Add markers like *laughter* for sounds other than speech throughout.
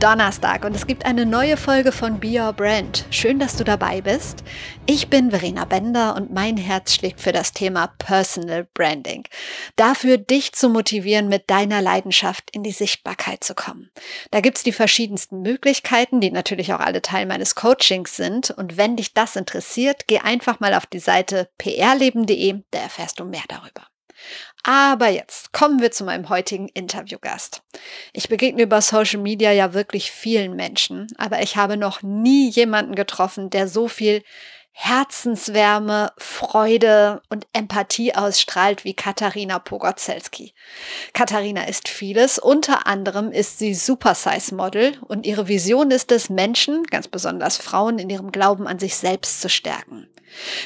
Donnerstag und es gibt eine neue Folge von Be Your Brand. Schön, dass du dabei bist. Ich bin Verena Bender und mein Herz schlägt für das Thema Personal Branding. Dafür, dich zu motivieren, mit deiner Leidenschaft in die Sichtbarkeit zu kommen. Da gibt's die verschiedensten Möglichkeiten, die natürlich auch alle Teil meines Coachings sind. Und wenn dich das interessiert, geh einfach mal auf die Seite prleben.de, da erfährst du mehr darüber. Aber jetzt kommen wir zu meinem heutigen Interviewgast. Ich begegne über Social Media ja wirklich vielen Menschen, aber ich habe noch nie jemanden getroffen, der so viel Herzenswärme, Freude und Empathie ausstrahlt wie Katharina Pogorzelski. Katharina ist vieles, unter anderem ist sie Supersize-Model und ihre Vision ist es, Menschen, ganz besonders Frauen, in ihrem Glauben an sich selbst zu stärken.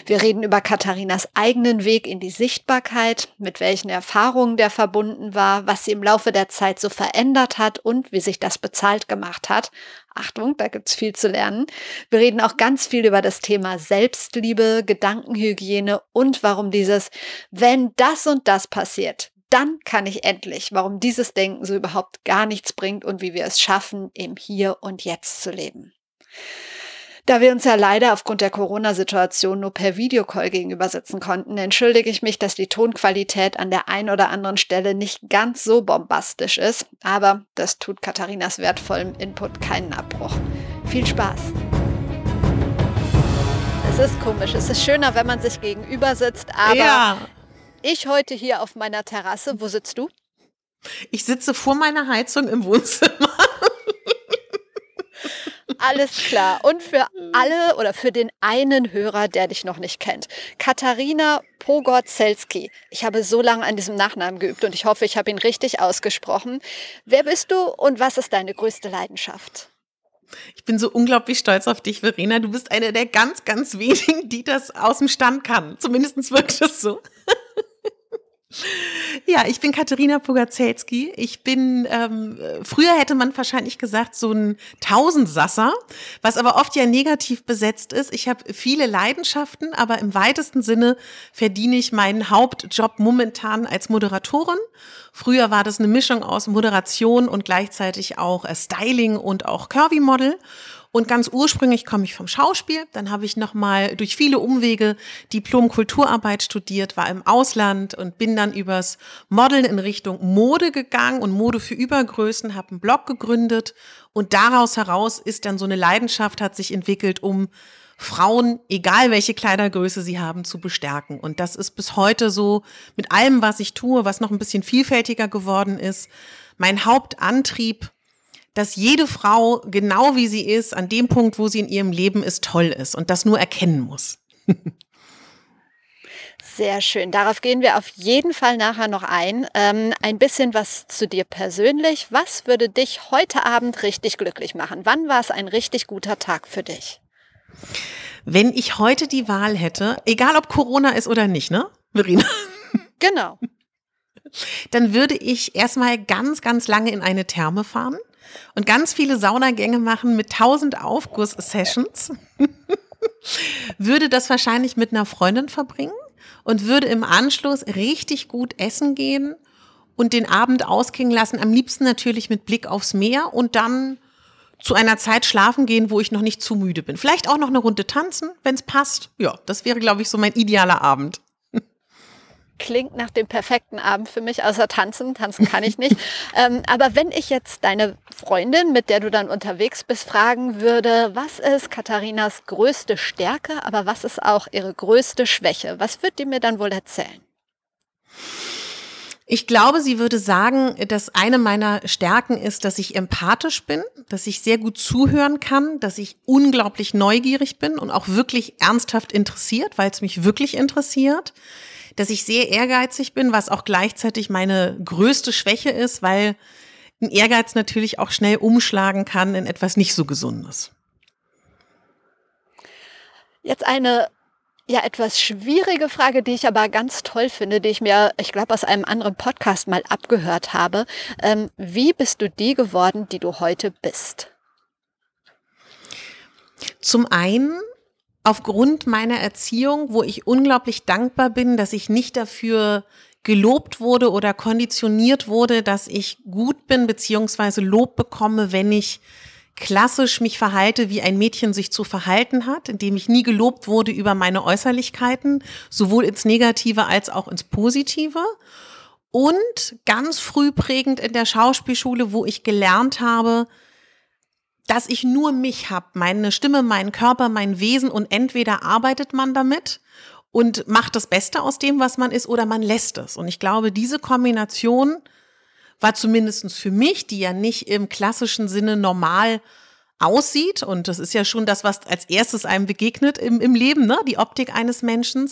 Wir reden über Katharinas eigenen Weg in die Sichtbarkeit, mit welchen Erfahrungen der verbunden war, was sie im Laufe der Zeit so verändert hat und wie sich das bezahlt gemacht hat. Achtung, da gibt's viel zu lernen. Wir reden auch ganz viel über das Thema Selbstliebe, Gedankenhygiene und warum dieses, wenn das und das passiert, dann kann ich endlich, warum dieses Denken so überhaupt gar nichts bringt und wie wir es schaffen, im Hier und Jetzt zu leben. Da wir uns ja leider aufgrund der Corona-Situation nur per Videocall gegenüber sitzen konnten, entschuldige ich mich, dass die Tonqualität an der einen oder anderen Stelle nicht ganz so bombastisch ist, aber das tut Katharinas wertvollem Input keinen Abbruch. Viel Spaß! Es ist komisch, es ist schöner, wenn man sich gegenüber sitzt, aber ja. ich heute hier auf meiner Terrasse, wo sitzt du? Ich sitze vor meiner Heizung im Wohnzimmer. *laughs* Alles klar. Und für alle oder für den einen Hörer, der dich noch nicht kennt. Katharina Pogorzelski. Ich habe so lange an diesem Nachnamen geübt und ich hoffe, ich habe ihn richtig ausgesprochen. Wer bist du und was ist deine größte Leidenschaft? Ich bin so unglaublich stolz auf dich, Verena. Du bist eine der ganz, ganz wenigen, die das aus dem Stand kann. Zumindest wirkt es so. Ja, ich bin Katharina Pogacelski. Ich bin, ähm, früher hätte man wahrscheinlich gesagt, so ein Tausendsasser, was aber oft ja negativ besetzt ist. Ich habe viele Leidenschaften, aber im weitesten Sinne verdiene ich meinen Hauptjob momentan als Moderatorin. Früher war das eine Mischung aus Moderation und gleichzeitig auch äh, Styling und auch Curvy-Model. Und ganz ursprünglich komme ich vom Schauspiel. Dann habe ich nochmal durch viele Umwege Diplom Kulturarbeit studiert, war im Ausland und bin dann übers Modeln in Richtung Mode gegangen und Mode für Übergrößen, habe einen Blog gegründet und daraus heraus ist dann so eine Leidenschaft hat sich entwickelt, um Frauen, egal welche Kleidergröße sie haben, zu bestärken. Und das ist bis heute so mit allem, was ich tue, was noch ein bisschen vielfältiger geworden ist, mein Hauptantrieb, dass jede Frau, genau wie sie ist, an dem Punkt, wo sie in ihrem Leben ist, toll ist und das nur erkennen muss. Sehr schön. Darauf gehen wir auf jeden Fall nachher noch ein. Ähm, ein bisschen was zu dir persönlich. Was würde dich heute Abend richtig glücklich machen? Wann war es ein richtig guter Tag für dich? Wenn ich heute die Wahl hätte, egal ob Corona ist oder nicht, ne, Verena? Genau. Dann würde ich erstmal ganz, ganz lange in eine Therme fahren und ganz viele Saunagänge machen mit tausend Aufguss-Sessions, *laughs* würde das wahrscheinlich mit einer Freundin verbringen und würde im Anschluss richtig gut essen gehen und den Abend ausklingen lassen. Am liebsten natürlich mit Blick aufs Meer und dann zu einer Zeit schlafen gehen, wo ich noch nicht zu müde bin. Vielleicht auch noch eine Runde tanzen, wenn es passt. Ja, das wäre, glaube ich, so mein idealer Abend klingt nach dem perfekten Abend für mich, außer tanzen. Tanzen kann ich nicht. *laughs* ähm, aber wenn ich jetzt deine Freundin, mit der du dann unterwegs bist, fragen würde, was ist Katharinas größte Stärke, aber was ist auch ihre größte Schwäche? Was wird die mir dann wohl erzählen? Ich glaube, sie würde sagen, dass eine meiner Stärken ist, dass ich empathisch bin, dass ich sehr gut zuhören kann, dass ich unglaublich neugierig bin und auch wirklich ernsthaft interessiert, weil es mich wirklich interessiert dass ich sehr ehrgeizig bin, was auch gleichzeitig meine größte Schwäche ist, weil ein Ehrgeiz natürlich auch schnell umschlagen kann in etwas nicht so Gesundes. Jetzt eine ja etwas schwierige Frage, die ich aber ganz toll finde, die ich mir, ich glaube, aus einem anderen Podcast mal abgehört habe. Ähm, wie bist du die geworden, die du heute bist? Zum einen aufgrund meiner Erziehung, wo ich unglaublich dankbar bin, dass ich nicht dafür gelobt wurde oder konditioniert wurde, dass ich gut bin, beziehungsweise Lob bekomme, wenn ich klassisch mich verhalte, wie ein Mädchen sich zu verhalten hat, indem ich nie gelobt wurde über meine Äußerlichkeiten, sowohl ins Negative als auch ins Positive. Und ganz früh prägend in der Schauspielschule, wo ich gelernt habe, dass ich nur mich habe, meine Stimme, meinen Körper, mein Wesen und entweder arbeitet man damit und macht das Beste aus dem, was man ist, oder man lässt es. Und ich glaube, diese Kombination war zumindestens für mich, die ja nicht im klassischen Sinne normal aussieht, und das ist ja schon das, was als erstes einem begegnet im, im Leben, ne? die Optik eines Menschen,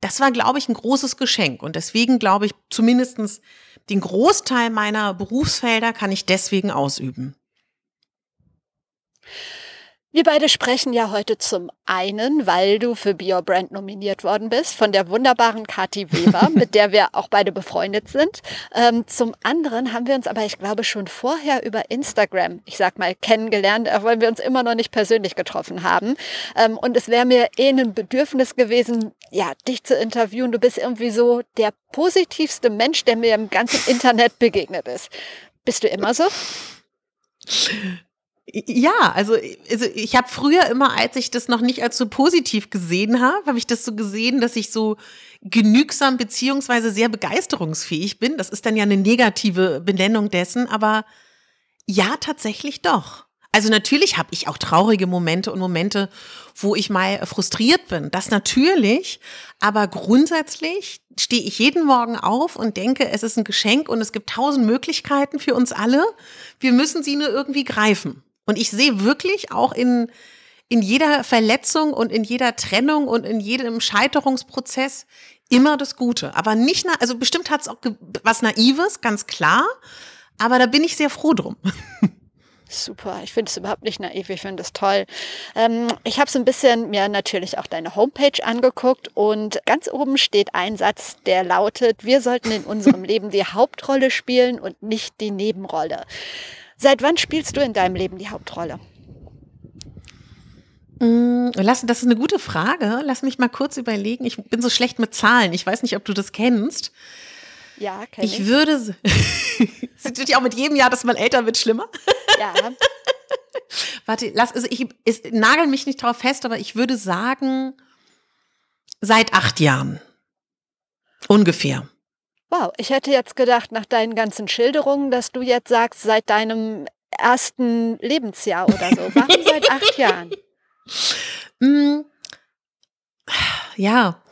das war, glaube ich, ein großes Geschenk. Und deswegen glaube ich, zumindestens den Großteil meiner Berufsfelder kann ich deswegen ausüben. Wir beide sprechen ja heute zum einen, weil du für Bio Brand nominiert worden bist, von der wunderbaren Kati Weber, *laughs* mit der wir auch beide befreundet sind. Ähm, zum anderen haben wir uns aber, ich glaube, schon vorher über Instagram, ich sag mal, kennengelernt, auch weil wir uns immer noch nicht persönlich getroffen haben. Ähm, und es wäre mir eh ein Bedürfnis gewesen, ja, dich zu interviewen. Du bist irgendwie so der positivste Mensch, der mir im ganzen Internet begegnet ist. Bist du immer so? *laughs* Ja, also, also ich habe früher immer, als ich das noch nicht als so positiv gesehen habe, habe ich das so gesehen, dass ich so genügsam beziehungsweise sehr begeisterungsfähig bin. Das ist dann ja eine negative Benennung dessen, aber ja, tatsächlich doch. Also natürlich habe ich auch traurige Momente und Momente, wo ich mal frustriert bin. Das natürlich, aber grundsätzlich stehe ich jeden Morgen auf und denke, es ist ein Geschenk und es gibt tausend Möglichkeiten für uns alle. Wir müssen sie nur irgendwie greifen. Und ich sehe wirklich auch in, in jeder Verletzung und in jeder Trennung und in jedem Scheiterungsprozess immer das Gute. Aber nicht, also bestimmt hat es auch was Naives, ganz klar. Aber da bin ich sehr froh drum. *laughs* Super, ich finde es überhaupt nicht naiv, ich finde es toll. Ähm, ich habe so ein bisschen mir natürlich auch deine Homepage angeguckt und ganz oben steht ein Satz, der lautet, wir sollten in unserem *laughs* Leben die Hauptrolle spielen und nicht die Nebenrolle. Seit wann spielst du in deinem Leben die Hauptrolle? Mm, lass, das ist eine gute Frage. Lass mich mal kurz überlegen. Ich bin so schlecht mit Zahlen. Ich weiß nicht, ob du das kennst. Ja, kenn ich. Ich würde. Es wird ja auch mit jedem Jahr, dass man älter wird, schlimmer. Ja. *laughs* Warte, lass, also ich, ich nagel mich nicht drauf fest, aber ich würde sagen, seit acht Jahren. Ungefähr. Wow, ich hätte jetzt gedacht, nach deinen ganzen Schilderungen, dass du jetzt sagst, seit deinem ersten Lebensjahr oder so. *laughs* Warum seit acht Jahren? Mm, ja,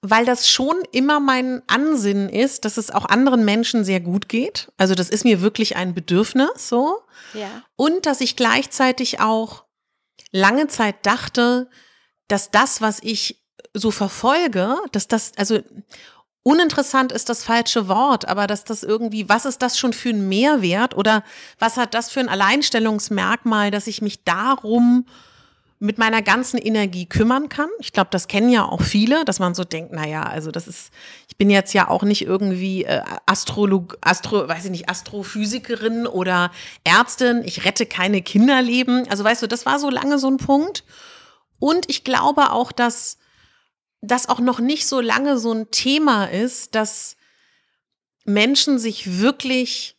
weil das schon immer mein Ansinnen ist, dass es auch anderen Menschen sehr gut geht. Also das ist mir wirklich ein Bedürfnis so. Ja. Und dass ich gleichzeitig auch lange Zeit dachte, dass das, was ich so verfolge, dass das, also uninteressant ist das falsche Wort, aber dass das irgendwie, was ist das schon für ein Mehrwert oder was hat das für ein Alleinstellungsmerkmal, dass ich mich darum mit meiner ganzen Energie kümmern kann. Ich glaube, das kennen ja auch viele, dass man so denkt, naja, also das ist, ich bin jetzt ja auch nicht irgendwie äh, Astrolog, Astro, weiß ich nicht, Astrophysikerin oder Ärztin, ich rette keine Kinderleben. Also weißt du, das war so lange so ein Punkt. Und ich glaube auch, dass das auch noch nicht so lange so ein Thema ist, dass Menschen sich wirklich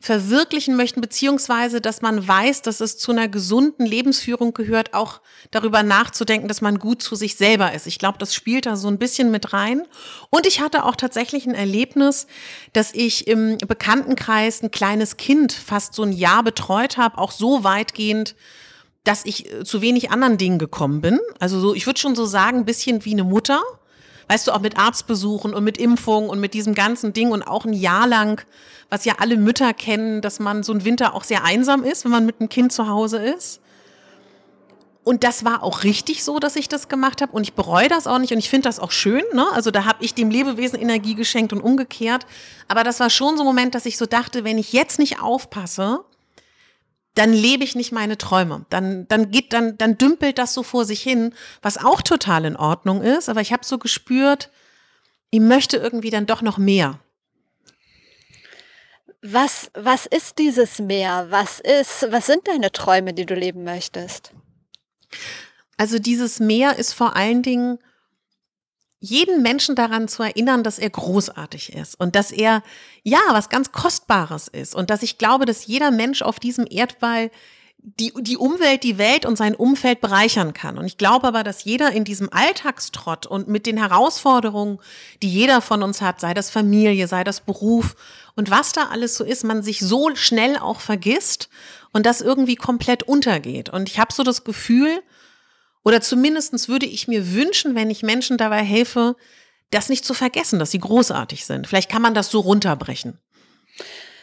verwirklichen möchten, beziehungsweise dass man weiß, dass es zu einer gesunden Lebensführung gehört, auch darüber nachzudenken, dass man gut zu sich selber ist. Ich glaube, das spielt da so ein bisschen mit rein. Und ich hatte auch tatsächlich ein Erlebnis, dass ich im Bekanntenkreis ein kleines Kind fast so ein Jahr betreut habe, auch so weitgehend, dass ich äh, zu wenig anderen Dingen gekommen bin. Also so, ich würde schon so sagen, ein bisschen wie eine Mutter. Weißt du, auch mit Arztbesuchen und mit Impfungen und mit diesem ganzen Ding und auch ein Jahr lang, was ja alle Mütter kennen, dass man so ein Winter auch sehr einsam ist, wenn man mit einem Kind zu Hause ist. Und das war auch richtig so, dass ich das gemacht habe. Und ich bereue das auch nicht. Und ich finde das auch schön. Ne? Also da habe ich dem Lebewesen Energie geschenkt und umgekehrt. Aber das war schon so ein Moment, dass ich so dachte, wenn ich jetzt nicht aufpasse, dann lebe ich nicht meine Träume. Dann, dann geht, dann, dann dümpelt das so vor sich hin, was auch total in Ordnung ist. Aber ich habe so gespürt, ich möchte irgendwie dann doch noch mehr. Was, was ist dieses Mehr? Was ist, was sind deine Träume, die du leben möchtest? Also dieses Mehr ist vor allen Dingen jeden Menschen daran zu erinnern, dass er großartig ist und dass er ja was ganz Kostbares ist und dass ich glaube, dass jeder Mensch auf diesem Erdball die, die Umwelt, die Welt und sein Umfeld bereichern kann. Und ich glaube aber, dass jeder in diesem Alltagstrott und mit den Herausforderungen, die jeder von uns hat, sei das Familie, sei das Beruf und was da alles so ist, man sich so schnell auch vergisst und das irgendwie komplett untergeht. Und ich habe so das Gefühl, oder zumindestens würde ich mir wünschen, wenn ich Menschen dabei helfe, das nicht zu vergessen, dass sie großartig sind. Vielleicht kann man das so runterbrechen.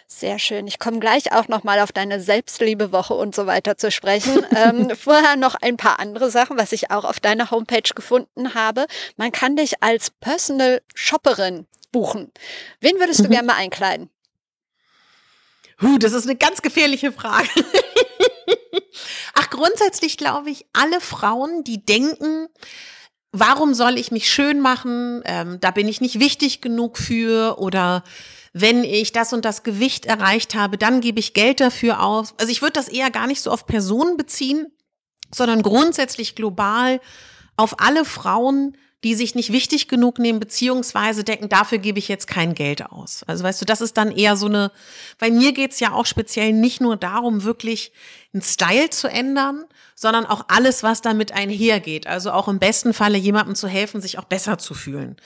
Sehr schön. Ich komme gleich auch noch mal auf deine Selbstliebewoche und so weiter zu sprechen. *laughs* ähm, vorher noch ein paar andere Sachen, was ich auch auf deiner Homepage gefunden habe. Man kann dich als Personal Shopperin buchen. Wen würdest du mhm. gerne mal einkleiden? Huh, das ist eine ganz gefährliche Frage. *laughs* Ach, grundsätzlich glaube ich, alle Frauen, die denken, warum soll ich mich schön machen? Ähm, da bin ich nicht wichtig genug für oder wenn ich das und das Gewicht erreicht habe, dann gebe ich Geld dafür aus. Also ich würde das eher gar nicht so auf Personen beziehen, sondern grundsätzlich global auf alle Frauen, die sich nicht wichtig genug nehmen, beziehungsweise denken, dafür gebe ich jetzt kein Geld aus. Also weißt du, das ist dann eher so eine, bei mir geht's ja auch speziell nicht nur darum, wirklich einen Style zu ändern, sondern auch alles, was damit einhergeht. Also auch im besten Falle jemandem zu helfen, sich auch besser zu fühlen.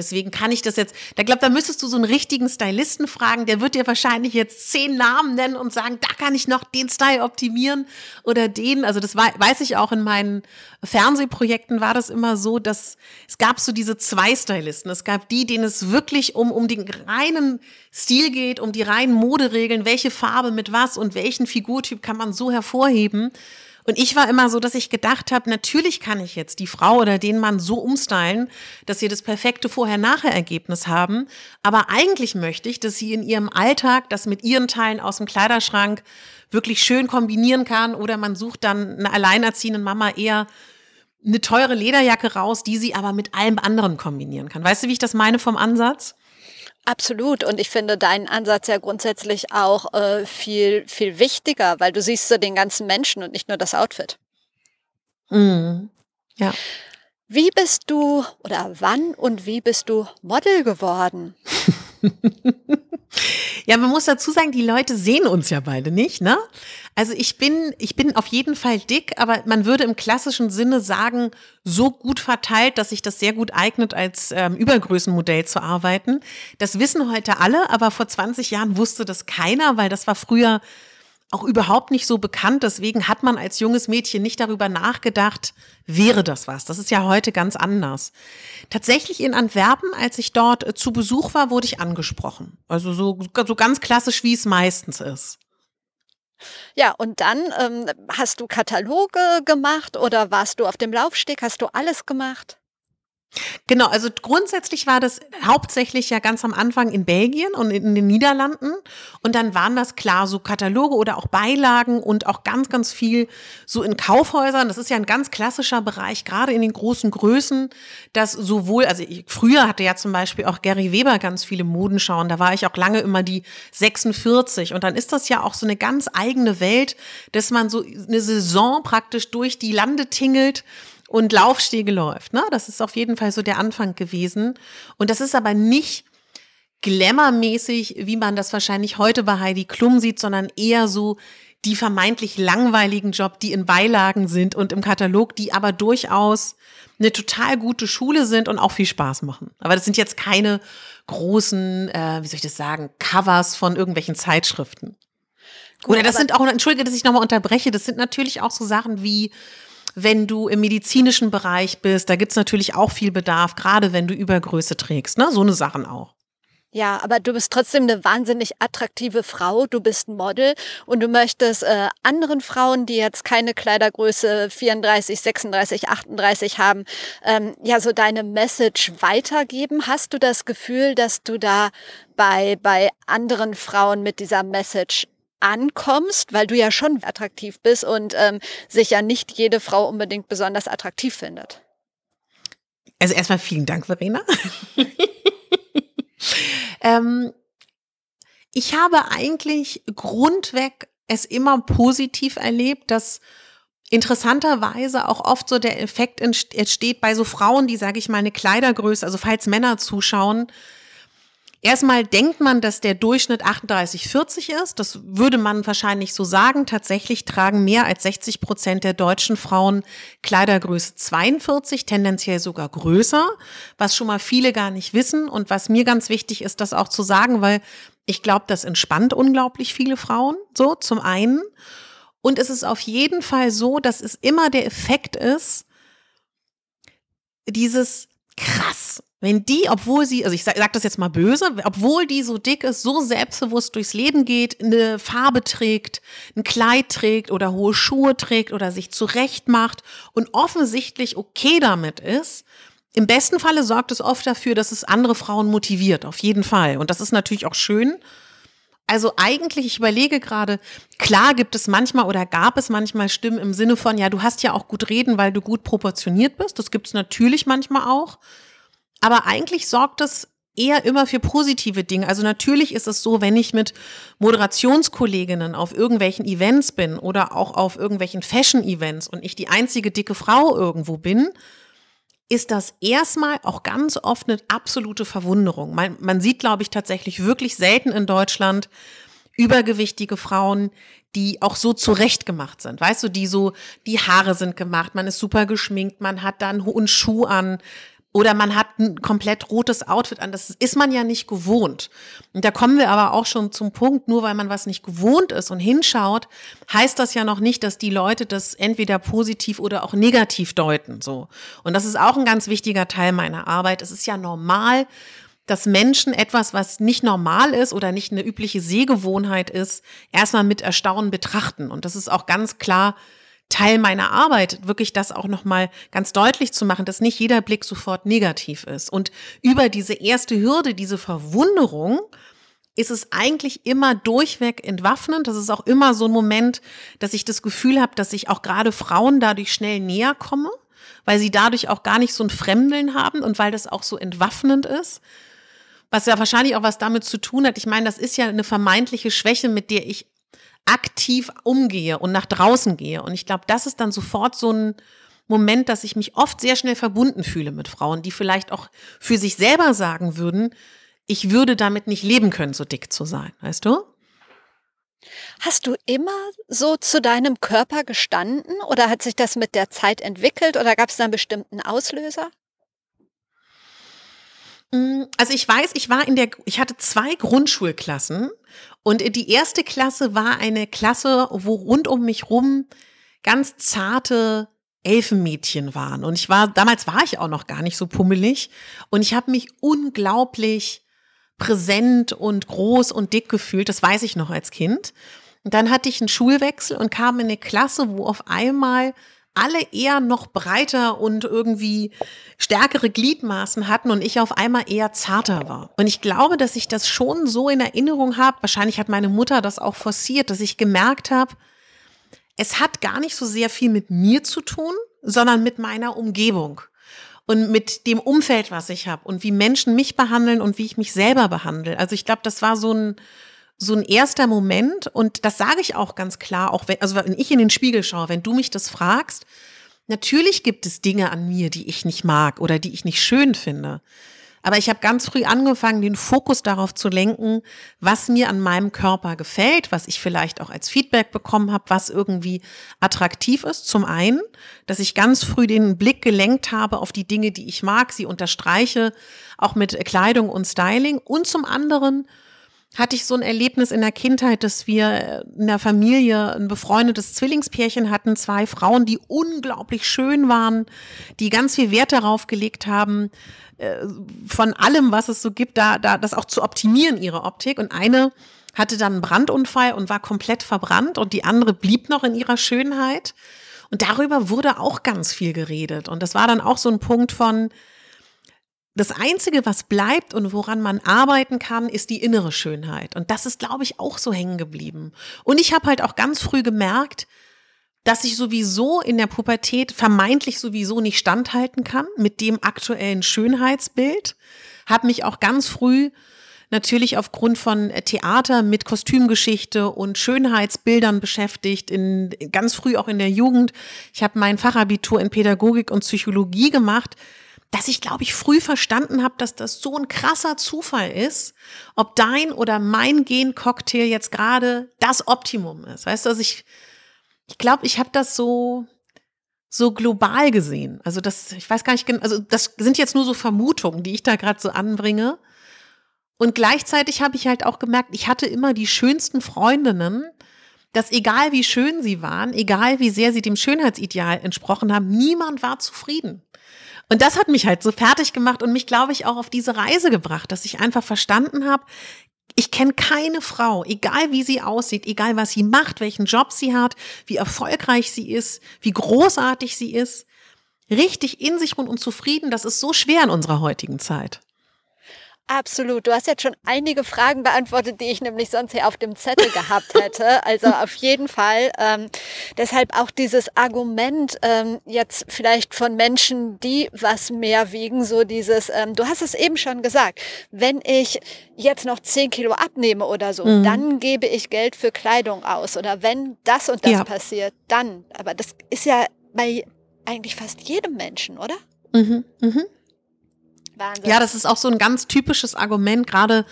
Deswegen kann ich das jetzt, da glaube, da müsstest du so einen richtigen Stylisten fragen, der wird dir wahrscheinlich jetzt zehn Namen nennen und sagen, da kann ich noch den Style optimieren oder den. Also das weiß ich auch in meinen Fernsehprojekten war das immer so, dass es gab so diese zwei Stylisten. Es gab die, denen es wirklich um, um den reinen Stil geht, um die reinen Moderegeln, welche Farbe mit was und welchen Figurtyp kann man so hervorheben. Und ich war immer so, dass ich gedacht habe, natürlich kann ich jetzt die Frau oder den Mann so umstylen, dass sie das perfekte Vorher-Nachher-Ergebnis haben. Aber eigentlich möchte ich, dass sie in ihrem Alltag das mit ihren Teilen aus dem Kleiderschrank wirklich schön kombinieren kann. Oder man sucht dann eine alleinerziehende Mama eher eine teure Lederjacke raus, die sie aber mit allem anderen kombinieren kann. Weißt du, wie ich das meine vom Ansatz? Absolut. Und ich finde deinen Ansatz ja grundsätzlich auch äh, viel, viel wichtiger, weil du siehst so den ganzen Menschen und nicht nur das Outfit. Mhm. Ja. Wie bist du oder wann und wie bist du Model geworden? *laughs* ja, man muss dazu sagen, die Leute sehen uns ja beide nicht, ne? Also ich bin, ich bin auf jeden Fall dick, aber man würde im klassischen Sinne sagen, so gut verteilt, dass sich das sehr gut eignet, als ähm, Übergrößenmodell zu arbeiten. Das wissen heute alle, aber vor 20 Jahren wusste das keiner, weil das war früher auch überhaupt nicht so bekannt. Deswegen hat man als junges Mädchen nicht darüber nachgedacht, wäre das was. Das ist ja heute ganz anders. Tatsächlich in Antwerpen, als ich dort äh, zu Besuch war, wurde ich angesprochen. Also so, so ganz klassisch, wie es meistens ist. Ja, und dann ähm, hast du Kataloge gemacht oder warst du auf dem Laufsteg? Hast du alles gemacht? Genau, also grundsätzlich war das hauptsächlich ja ganz am Anfang in Belgien und in den Niederlanden. Und dann waren das klar so Kataloge oder auch Beilagen und auch ganz, ganz viel so in Kaufhäusern. Das ist ja ein ganz klassischer Bereich, gerade in den großen Größen, dass sowohl, also ich, früher hatte ja zum Beispiel auch Gary Weber ganz viele Modenschauen. Da war ich auch lange immer die 46. Und dann ist das ja auch so eine ganz eigene Welt, dass man so eine Saison praktisch durch die Lande tingelt und Laufstege läuft. Ne? Das ist auf jeden Fall so der Anfang gewesen. Und das ist aber nicht glamourmäßig, wie man das wahrscheinlich heute bei Heidi Klum sieht, sondern eher so die vermeintlich langweiligen Job, die in Beilagen sind und im Katalog, die aber durchaus eine total gute Schule sind und auch viel Spaß machen. Aber das sind jetzt keine großen, äh, wie soll ich das sagen, Covers von irgendwelchen Zeitschriften. Gut, Oder das sind auch, entschuldige, dass ich nochmal unterbreche, das sind natürlich auch so Sachen wie wenn du im medizinischen Bereich bist, da gibt's natürlich auch viel Bedarf, gerade wenn du Übergröße trägst, ne? So eine Sachen auch. Ja, aber du bist trotzdem eine wahnsinnig attraktive Frau. Du bist ein Model und du möchtest äh, anderen Frauen, die jetzt keine Kleidergröße 34, 36, 38 haben, ähm, ja so deine Message weitergeben. Hast du das Gefühl, dass du da bei bei anderen Frauen mit dieser Message ankommst, weil du ja schon attraktiv bist und ähm, sich ja nicht jede Frau unbedingt besonders attraktiv findet. Also erstmal vielen Dank, Verena. *laughs* ähm, ich habe eigentlich grundweg es immer positiv erlebt, dass interessanterweise auch oft so der Effekt entsteht bei so Frauen, die, sage ich mal, eine Kleidergröße, also falls Männer zuschauen, Erstmal denkt man, dass der Durchschnitt 38, 40 ist. Das würde man wahrscheinlich so sagen. Tatsächlich tragen mehr als 60 Prozent der deutschen Frauen Kleidergröße 42, tendenziell sogar größer, was schon mal viele gar nicht wissen und was mir ganz wichtig ist, das auch zu sagen, weil ich glaube, das entspannt unglaublich viele Frauen. So, zum einen. Und es ist auf jeden Fall so, dass es immer der Effekt ist, dieses krass, wenn die, obwohl sie, also ich sage sag das jetzt mal böse, obwohl die so dick ist, so selbstbewusst durchs Leben geht, eine Farbe trägt, ein Kleid trägt oder hohe Schuhe trägt oder sich zurecht macht und offensichtlich okay damit ist, im besten Falle sorgt es oft dafür, dass es andere Frauen motiviert, auf jeden Fall. Und das ist natürlich auch schön. Also eigentlich, ich überlege gerade, klar gibt es manchmal oder gab es manchmal Stimmen im Sinne von, ja, du hast ja auch gut reden, weil du gut proportioniert bist. Das gibt es natürlich manchmal auch. Aber eigentlich sorgt das eher immer für positive Dinge. Also natürlich ist es so, wenn ich mit Moderationskolleginnen auf irgendwelchen Events bin oder auch auf irgendwelchen Fashion-Events und ich die einzige dicke Frau irgendwo bin, ist das erstmal auch ganz oft eine absolute Verwunderung. Man, man sieht, glaube ich, tatsächlich wirklich selten in Deutschland übergewichtige Frauen, die auch so zurechtgemacht sind. Weißt du, die so, die Haare sind gemacht, man ist super geschminkt, man hat dann einen hohen Schuh an, oder man hat ein komplett rotes Outfit an. Das ist man ja nicht gewohnt. Und da kommen wir aber auch schon zum Punkt, nur weil man was nicht gewohnt ist und hinschaut, heißt das ja noch nicht, dass die Leute das entweder positiv oder auch negativ deuten, so. Und das ist auch ein ganz wichtiger Teil meiner Arbeit. Es ist ja normal, dass Menschen etwas, was nicht normal ist oder nicht eine übliche Sehgewohnheit ist, erstmal mit Erstaunen betrachten. Und das ist auch ganz klar Teil meiner Arbeit, wirklich das auch nochmal ganz deutlich zu machen, dass nicht jeder Blick sofort negativ ist. Und über diese erste Hürde, diese Verwunderung, ist es eigentlich immer durchweg entwaffnend. Das ist auch immer so ein Moment, dass ich das Gefühl habe, dass ich auch gerade Frauen dadurch schnell näher komme, weil sie dadurch auch gar nicht so ein Fremdeln haben und weil das auch so entwaffnend ist. Was ja wahrscheinlich auch was damit zu tun hat. Ich meine, das ist ja eine vermeintliche Schwäche, mit der ich aktiv umgehe und nach draußen gehe. Und ich glaube, das ist dann sofort so ein Moment, dass ich mich oft sehr schnell verbunden fühle mit Frauen, die vielleicht auch für sich selber sagen würden, ich würde damit nicht leben können, so dick zu sein, weißt du? Hast du immer so zu deinem Körper gestanden oder hat sich das mit der Zeit entwickelt oder gab es da einen bestimmten Auslöser? Mm, also ich weiß, ich war in der, ich hatte zwei Grundschulklassen und die erste Klasse war eine Klasse, wo rund um mich rum ganz zarte Elfenmädchen waren. Und ich war, damals war ich auch noch gar nicht so pummelig. Und ich habe mich unglaublich präsent und groß und dick gefühlt. Das weiß ich noch als Kind. Und dann hatte ich einen Schulwechsel und kam in eine Klasse, wo auf einmal alle eher noch breiter und irgendwie stärkere Gliedmaßen hatten und ich auf einmal eher zarter war. Und ich glaube, dass ich das schon so in Erinnerung habe, wahrscheinlich hat meine Mutter das auch forciert, dass ich gemerkt habe, es hat gar nicht so sehr viel mit mir zu tun, sondern mit meiner Umgebung und mit dem Umfeld, was ich habe und wie Menschen mich behandeln und wie ich mich selber behandle. Also ich glaube, das war so ein so ein erster Moment und das sage ich auch ganz klar, auch wenn, also wenn ich in den Spiegel schaue, wenn du mich das fragst, natürlich gibt es Dinge an mir, die ich nicht mag oder die ich nicht schön finde. Aber ich habe ganz früh angefangen, den Fokus darauf zu lenken, was mir an meinem Körper gefällt, was ich vielleicht auch als Feedback bekommen habe, was irgendwie attraktiv ist. Zum einen, dass ich ganz früh den Blick gelenkt habe auf die Dinge, die ich mag, sie unterstreiche, auch mit Kleidung und Styling. Und zum anderen, hatte ich so ein Erlebnis in der Kindheit, dass wir in der Familie ein befreundetes Zwillingspärchen hatten, zwei Frauen, die unglaublich schön waren, die ganz viel Wert darauf gelegt haben, äh, von allem, was es so gibt, da, da das auch zu optimieren, ihre Optik. Und eine hatte dann einen Brandunfall und war komplett verbrannt und die andere blieb noch in ihrer Schönheit. Und darüber wurde auch ganz viel geredet. Und das war dann auch so ein Punkt von, das Einzige, was bleibt und woran man arbeiten kann, ist die innere Schönheit. Und das ist, glaube ich, auch so hängen geblieben. Und ich habe halt auch ganz früh gemerkt, dass ich sowieso in der Pubertät vermeintlich sowieso nicht standhalten kann mit dem aktuellen Schönheitsbild. Habe mich auch ganz früh natürlich aufgrund von Theater mit Kostümgeschichte und Schönheitsbildern beschäftigt, in, ganz früh auch in der Jugend. Ich habe mein Fachabitur in Pädagogik und Psychologie gemacht dass ich, glaube ich, früh verstanden habe, dass das so ein krasser Zufall ist, ob dein oder mein Gen-Cocktail jetzt gerade das Optimum ist. Weißt du, also ich, ich glaube, ich habe das so, so global gesehen. Also das, ich weiß gar nicht genau, also das sind jetzt nur so Vermutungen, die ich da gerade so anbringe. Und gleichzeitig habe ich halt auch gemerkt, ich hatte immer die schönsten Freundinnen, dass egal wie schön sie waren, egal wie sehr sie dem Schönheitsideal entsprochen haben, niemand war zufrieden. Und das hat mich halt so fertig gemacht und mich, glaube ich, auch auf diese Reise gebracht, dass ich einfach verstanden habe, ich kenne keine Frau, egal wie sie aussieht, egal was sie macht, welchen Job sie hat, wie erfolgreich sie ist, wie großartig sie ist, richtig in sich und zufrieden, das ist so schwer in unserer heutigen Zeit. Absolut. Du hast jetzt schon einige Fragen beantwortet, die ich nämlich sonst hier auf dem Zettel gehabt hätte. *laughs* Also auf jeden Fall. Ähm, deshalb auch dieses Argument ähm, jetzt vielleicht von Menschen, die was mehr wiegen, so dieses, ähm, du hast es eben schon gesagt, wenn ich jetzt noch zehn Kilo abnehme oder so, mhm. dann gebe ich Geld für Kleidung aus. Oder wenn das und das ja. passiert, dann. Aber das ist ja bei eigentlich fast jedem Menschen, oder? Mhm. Mhm. Wahnsinn. Ja, das ist auch so ein ganz typisches Argument, gerade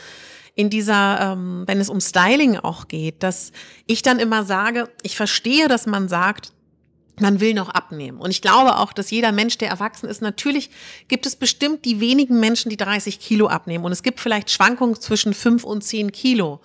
in dieser, ähm, wenn es um Styling auch geht, dass ich dann immer sage, ich verstehe, dass man sagt, man will noch abnehmen. Und ich glaube auch, dass jeder Mensch, der erwachsen ist, natürlich gibt es bestimmt die wenigen Menschen, die 30 Kilo abnehmen. Und es gibt vielleicht Schwankungen zwischen 5 und 10 Kilo.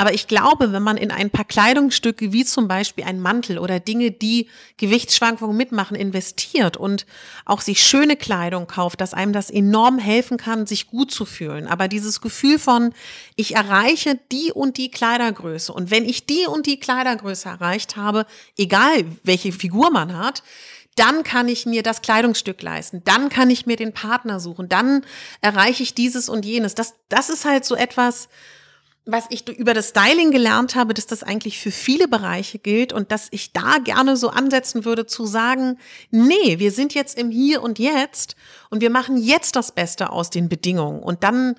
Aber ich glaube, wenn man in ein paar Kleidungsstücke wie zum Beispiel ein Mantel oder Dinge, die Gewichtsschwankungen mitmachen, investiert und auch sich schöne Kleidung kauft, dass einem das enorm helfen kann, sich gut zu fühlen. Aber dieses Gefühl von, ich erreiche die und die Kleidergröße und wenn ich die und die Kleidergröße erreicht habe, egal welche Figur man hat, dann kann ich mir das Kleidungsstück leisten, dann kann ich mir den Partner suchen, dann erreiche ich dieses und jenes. Das, das ist halt so etwas, was ich über das Styling gelernt habe, dass das eigentlich für viele Bereiche gilt und dass ich da gerne so ansetzen würde zu sagen, nee, wir sind jetzt im Hier und Jetzt und wir machen jetzt das Beste aus den Bedingungen. Und dann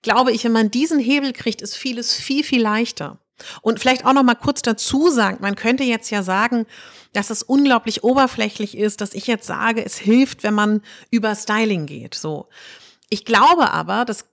glaube ich, wenn man diesen Hebel kriegt, ist vieles viel, viel leichter. Und vielleicht auch noch mal kurz dazu sagen, man könnte jetzt ja sagen, dass es unglaublich oberflächlich ist, dass ich jetzt sage, es hilft, wenn man über Styling geht, so. Ich glaube aber, das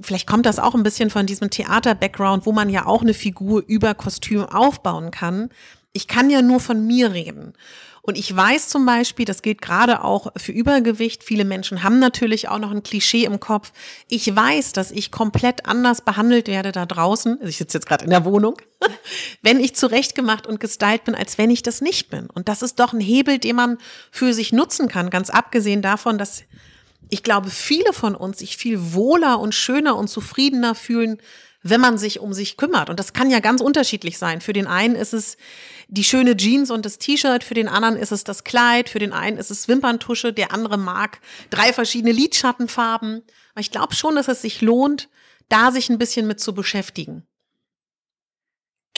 vielleicht kommt das auch ein bisschen von diesem Theater-Background, wo man ja auch eine Figur über Kostüm aufbauen kann. Ich kann ja nur von mir reden. Und ich weiß zum Beispiel, das gilt gerade auch für Übergewicht. Viele Menschen haben natürlich auch noch ein Klischee im Kopf. Ich weiß, dass ich komplett anders behandelt werde da draußen. Also ich sitze jetzt gerade in der Wohnung, *laughs* wenn ich zurechtgemacht und gestylt bin, als wenn ich das nicht bin. Und das ist doch ein Hebel, den man für sich nutzen kann. Ganz abgesehen davon, dass ich glaube, viele von uns sich viel wohler und schöner und zufriedener fühlen, wenn man sich um sich kümmert. Und das kann ja ganz unterschiedlich sein. Für den einen ist es die schöne Jeans und das T-Shirt, für den anderen ist es das Kleid, für den einen ist es Wimperntusche, der andere mag drei verschiedene Lidschattenfarben. Aber ich glaube schon, dass es sich lohnt, da sich ein bisschen mit zu beschäftigen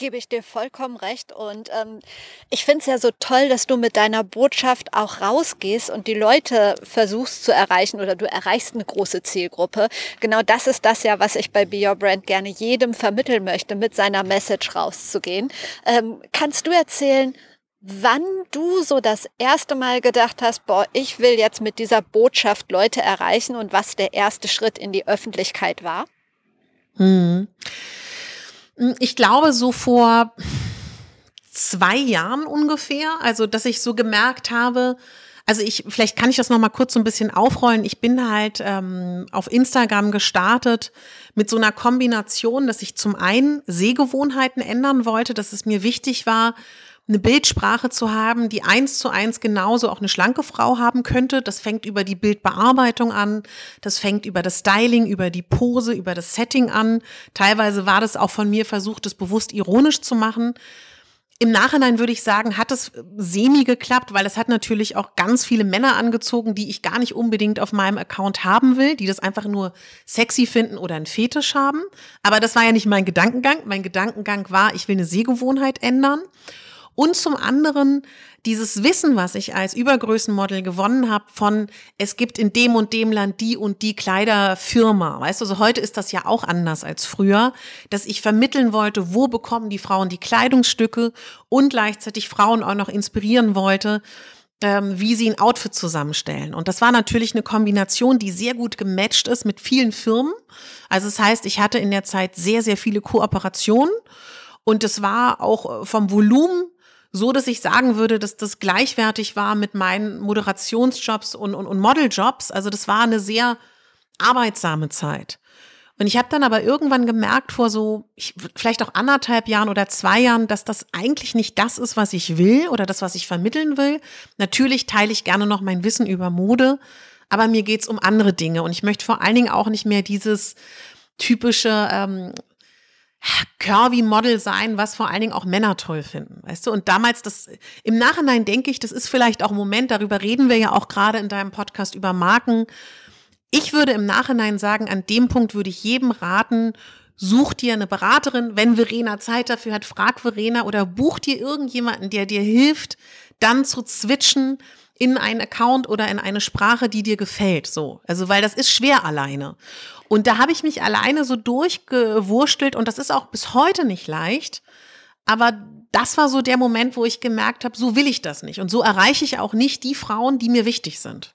gebe ich dir vollkommen recht. Und ähm, ich finde es ja so toll, dass du mit deiner Botschaft auch rausgehst und die Leute versuchst zu erreichen oder du erreichst eine große Zielgruppe. Genau das ist das ja, was ich bei Be Your Brand gerne jedem vermitteln möchte, mit seiner Message rauszugehen. Ähm, kannst du erzählen, wann du so das erste Mal gedacht hast, boah, ich will jetzt mit dieser Botschaft Leute erreichen und was der erste Schritt in die Öffentlichkeit war? Hm. Hm, ich glaube, so vor zwei Jahren ungefähr, also dass ich so gemerkt habe, also ich, vielleicht kann ich das nochmal kurz so ein bisschen aufrollen. Ich bin halt ähm, auf Instagram gestartet mit so einer Kombination, dass ich zum einen Sehgewohnheiten ändern wollte, dass es mir wichtig war, eine Bildsprache zu haben, die eins zu eins genauso auch eine schlanke Frau haben könnte. Das fängt über die Bildbearbeitung an, das fängt über das Styling, über die Pose, über das Setting an. Teilweise war das auch von mir versucht, das bewusst ironisch zu machen. Im Nachhinein würde ich sagen, hat es semi geklappt, weil es hat natürlich auch ganz viele Männer angezogen, die ich gar nicht unbedingt auf meinem Account haben will, die das einfach nur sexy finden oder einen Fetisch haben. Aber das war ja nicht mein Gedankengang. Mein Gedankengang war, ich will eine Sehgewohnheit ändern. Und zum anderen dieses Wissen, was ich als Übergrößenmodel gewonnen habe, von es gibt in dem und dem Land die und die Kleiderfirma. Weißt du, also heute ist das ja auch anders als früher, dass ich vermitteln wollte, wo bekommen die Frauen die Kleidungsstücke und gleichzeitig Frauen auch noch inspirieren wollte, ähm, wie sie ein Outfit zusammenstellen. Und das war natürlich eine Kombination, die sehr gut gematcht ist mit vielen Firmen. Also das heißt, ich hatte in der Zeit sehr, sehr viele Kooperationen. Und es war auch vom Volumen so, dass ich sagen würde, dass das gleichwertig war mit meinen Moderationsjobs und, und, und Modeljobs. Also das war eine sehr arbeitsame Zeit. Und ich habe dann aber irgendwann gemerkt, vor so ich, vielleicht auch anderthalb Jahren oder zwei Jahren, dass das eigentlich nicht das ist, was ich will oder das, was ich vermitteln will. Natürlich teile ich gerne noch mein Wissen über Mode, aber mir geht's um andere Dinge. Und ich möchte vor allen Dingen auch nicht mehr dieses typische ähm, Curvy-Model sein, was vor allen Dingen auch Männer toll finden, weißt du? Und damals, das, im Nachhinein denke ich, das ist vielleicht auch ein Moment, darüber reden wir ja auch gerade in deinem Podcast über Marken. Ich würde im Nachhinein sagen, an dem Punkt würde ich jedem raten, such dir eine Beraterin, wenn Verena Zeit dafür hat, frag Verena oder buch dir irgendjemanden, der dir hilft, dann zu switchen in einen Account oder in eine Sprache, die dir gefällt, so. Also, weil das ist schwer alleine. Und da habe ich mich alleine so durchgewurstelt und das ist auch bis heute nicht leicht. Aber das war so der Moment, wo ich gemerkt habe, so will ich das nicht. Und so erreiche ich auch nicht die Frauen, die mir wichtig sind.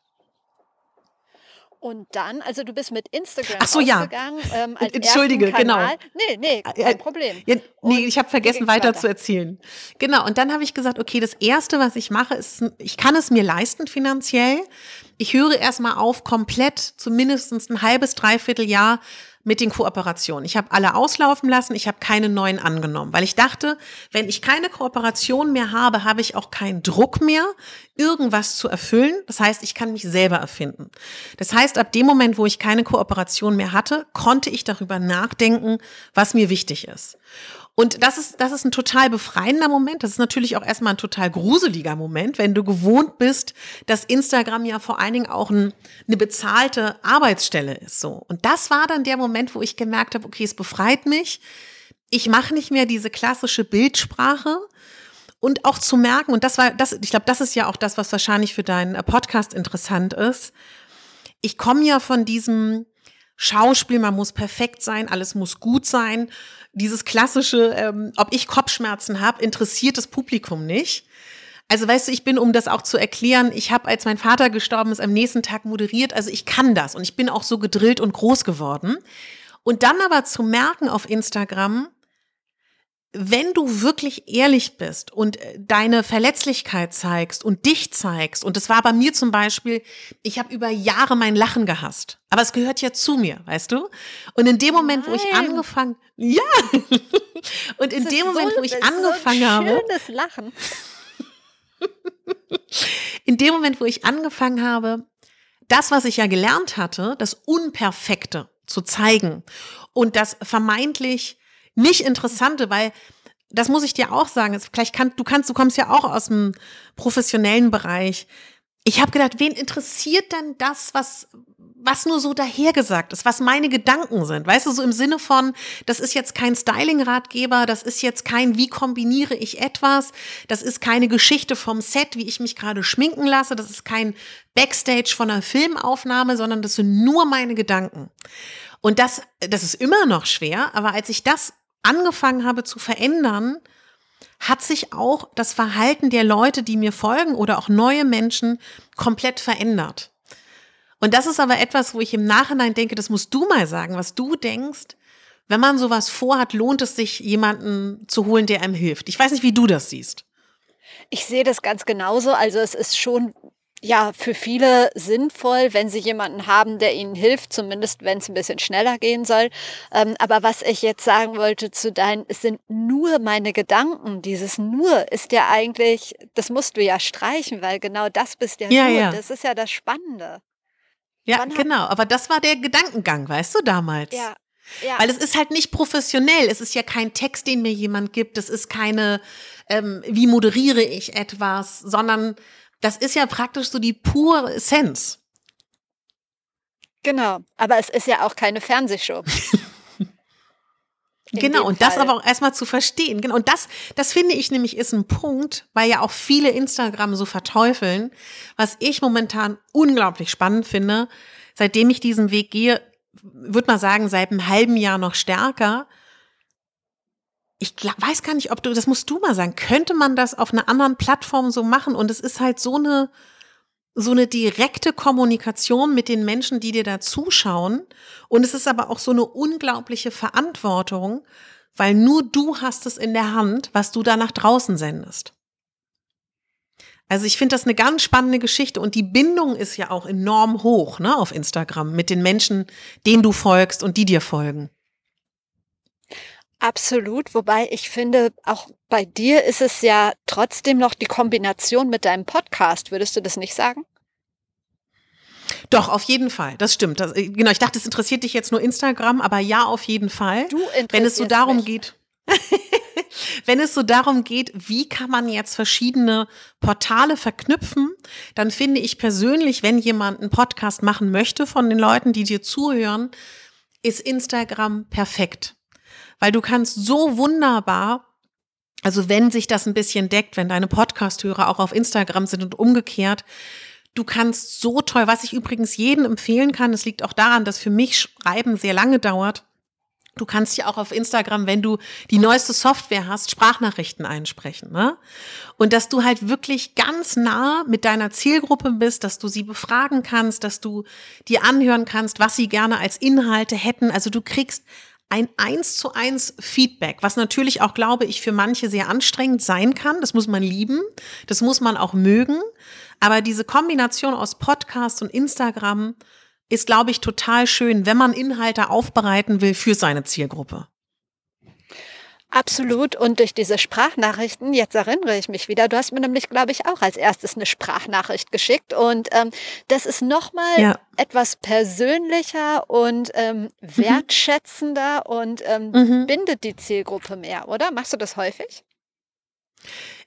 Und dann, also du bist mit Instagram Ach so, ja. ähm, Entschuldige, genau. Nee, nee, kein Problem. Ja, nee, ich habe vergessen weiter, weiter zu erzählen. Genau, und dann habe ich gesagt, okay, das Erste, was ich mache, ist, ich kann es mir leisten finanziell ich höre erstmal auf, komplett zumindest ein halbes, dreiviertel Jahr mit den Kooperationen. Ich habe alle auslaufen lassen, ich habe keine neuen angenommen, weil ich dachte, wenn ich keine Kooperation mehr habe, habe ich auch keinen Druck mehr, irgendwas zu erfüllen. Das heißt, ich kann mich selber erfinden. Das heißt, ab dem Moment, wo ich keine Kooperation mehr hatte, konnte ich darüber nachdenken, was mir wichtig ist. Und das ist, das ist ein total befreiender Moment. Das ist natürlich auch erstmal ein total gruseliger Moment, wenn du gewohnt bist, dass Instagram ja vor allen Dingen auch ein, eine bezahlte Arbeitsstelle ist. So. Und das war dann der Moment, wo ich gemerkt habe, okay, es befreit mich. Ich mache nicht mehr diese klassische Bildsprache. Und auch zu merken, und das war, das, ich glaube, das ist ja auch das, was wahrscheinlich für deinen Podcast interessant ist. Ich komme ja von diesem, Schauspiel, man muss perfekt sein, alles muss gut sein. Dieses klassische, ähm, ob ich Kopfschmerzen habe, interessiert das Publikum nicht. Also weißt du, ich bin, um das auch zu erklären, ich habe, als mein Vater gestorben ist, am nächsten Tag moderiert. Also ich kann das und ich bin auch so gedrillt und groß geworden. Und dann aber zu merken auf Instagram, wenn du wirklich ehrlich bist und äh, deine Verletzlichkeit zeigst und dich zeigst, und das war bei mir zum Beispiel, ich habe über Jahre mein Lachen gehasst, aber es gehört ja zu mir, weißt du? Und in dem Moment, Nein. wo ich angefangen, ja, *laughs* und in dem Moment, so, wo ich angefangen so habe, schönes Lachen. *laughs* in dem Moment, wo ich angefangen habe, das, was ich ja gelernt hatte, das Unperfekte zu zeigen und das vermeintlich nicht Interessante, weil das muss ich dir auch sagen. Vielleicht kann, du kannst, du kommst ja auch aus dem professionellen Bereich. Ich habe gedacht, wen interessiert denn das, was, was nur so dahergesagt ist, was meine Gedanken sind? Weißt du, so im Sinne von, das ist jetzt kein Styling-Ratgeber, das ist jetzt kein, wie kombiniere ich etwas, das ist keine Geschichte vom Set, wie ich mich gerade schminken lasse, das ist kein Backstage von einer Filmaufnahme, sondern das sind nur meine Gedanken. Und das, das ist immer noch schwer, aber als ich das angefangen habe zu verändern, hat sich auch das Verhalten der Leute, die mir folgen oder auch neue Menschen komplett verändert. Und das ist aber etwas, wo ich im Nachhinein denke, das musst du mal sagen, was du denkst. Wenn man sowas vorhat, lohnt es sich, jemanden zu holen, der einem hilft. Ich weiß nicht, wie du das siehst. Ich sehe das ganz genauso. Also es ist schon ja, für viele sinnvoll, wenn sie jemanden haben, der ihnen hilft, zumindest wenn es ein bisschen schneller gehen soll. Ähm, aber was ich jetzt sagen wollte zu deinen, es sind nur meine Gedanken. Dieses nur ist ja eigentlich, das musst du ja streichen, weil genau das bist ja, ja du. Ja. Das ist ja das Spannende. Ja, Wann genau. Aber das war der Gedankengang, weißt du, damals. Ja. Ja. Weil es ist halt nicht professionell. Es ist ja kein Text, den mir jemand gibt. Es ist keine ähm, wie moderiere ich etwas, sondern das ist ja praktisch so die pure Essenz. Genau, aber es ist ja auch keine Fernsehshow. *laughs* genau, und Fall. das aber auch erstmal zu verstehen. Genau, und das, das finde ich nämlich ist ein Punkt, weil ja auch viele Instagram so verteufeln, was ich momentan unglaublich spannend finde, seitdem ich diesen Weg gehe, würde mal sagen, seit einem halben Jahr noch stärker. Ich glaub, weiß gar nicht, ob du, das musst du mal sagen, könnte man das auf einer anderen Plattform so machen? Und es ist halt so eine, so eine direkte Kommunikation mit den Menschen, die dir da zuschauen. Und es ist aber auch so eine unglaubliche Verantwortung, weil nur du hast es in der Hand, was du da nach draußen sendest. Also ich finde das eine ganz spannende Geschichte und die Bindung ist ja auch enorm hoch ne, auf Instagram mit den Menschen, denen du folgst und die dir folgen. Absolut, wobei ich finde, auch bei dir ist es ja trotzdem noch die Kombination mit deinem Podcast, würdest du das nicht sagen? Doch, auf jeden Fall. Das stimmt. Das, äh, genau, ich dachte, es interessiert dich jetzt nur Instagram, aber ja, auf jeden Fall. Du Wenn es so darum mich. geht. *laughs* Wenn es so darum geht, wie kann man jetzt verschiedene Portale verknüpfen, dann finde ich persönlich, wenn jemand einen Podcast machen möchte von den Leuten, die dir zuhören, ist Instagram perfekt. Weil du kannst so wunderbar also wenn sich das ein bisschen deckt, wenn deine Podcast-Hörer auch auf Instagram sind und umgekehrt, Du kannst so toll, was ich übrigens jedem empfehlen kann, es liegt auch daran, dass für mich Schreiben sehr lange dauert. Du kannst ja auch auf Instagram, wenn du die neueste Software hast, Sprachnachrichten einsprechen. Ne? Und dass du halt wirklich ganz nah mit deiner Zielgruppe bist, dass du sie befragen kannst, dass du dir anhören kannst, was sie gerne als Inhalte hätten. Also du kriegst ein eins zu eins Feedback, was natürlich auch, glaube ich, für manche sehr anstrengend sein kann. Das muss man lieben, das muss man auch mögen. Aber diese Kombination aus Podcast und Instagram ist, glaube ich, total schön, wenn man Inhalte aufbereiten will für seine Zielgruppe. Absolut. Und durch diese Sprachnachrichten, jetzt erinnere ich mich wieder, du hast mir nämlich, glaube ich, auch als erstes eine Sprachnachricht geschickt. Und ähm, das ist nochmal ja. etwas persönlicher und ähm, mhm. wertschätzender mhm. und ähm, mhm. bindet die Zielgruppe mehr, oder? Machst du das häufig?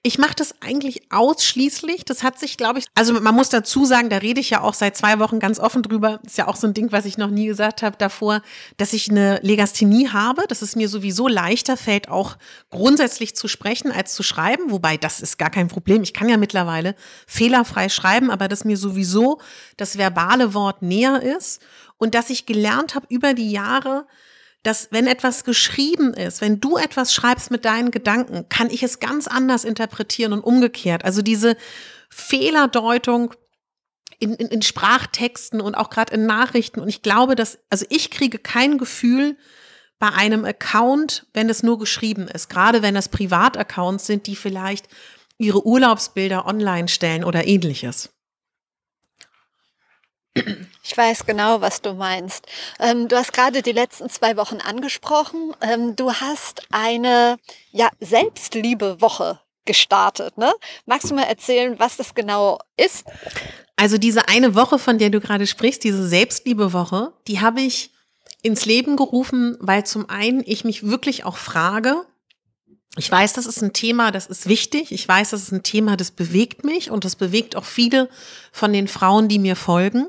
Ich mache das eigentlich ausschließlich. Das hat sich, glaube ich, also man muss dazu sagen, da rede ich ja auch seit zwei Wochen ganz offen drüber. Ist ja auch so ein Ding, was ich noch nie gesagt habe davor, dass ich eine Legasthenie habe, dass es mir sowieso leichter fällt, auch grundsätzlich zu sprechen als zu schreiben. Wobei das ist gar kein Problem. Ich kann ja mittlerweile fehlerfrei schreiben, aber dass mir sowieso das verbale Wort näher ist und dass ich gelernt habe über die Jahre, dass wenn etwas geschrieben ist, wenn du etwas schreibst mit deinen Gedanken, kann ich es ganz anders interpretieren und umgekehrt. Also diese Fehlerdeutung in, in, in Sprachtexten und auch gerade in Nachrichten. Und ich glaube, dass, also ich kriege kein Gefühl bei einem Account, wenn es nur geschrieben ist, gerade wenn es Privataccounts sind, die vielleicht ihre Urlaubsbilder online stellen oder ähnliches. Ich weiß genau, was du meinst. Ähm, du hast gerade die letzten zwei Wochen angesprochen. Ähm, du hast eine ja, Selbstliebe-Woche gestartet. Ne? Magst du mal erzählen, was das genau ist? Also diese eine Woche, von der du gerade sprichst, diese Selbstliebe-Woche, die habe ich ins Leben gerufen, weil zum einen ich mich wirklich auch frage, ich weiß, das ist ein Thema, das ist wichtig. Ich weiß, das ist ein Thema, das bewegt mich und das bewegt auch viele von den Frauen, die mir folgen.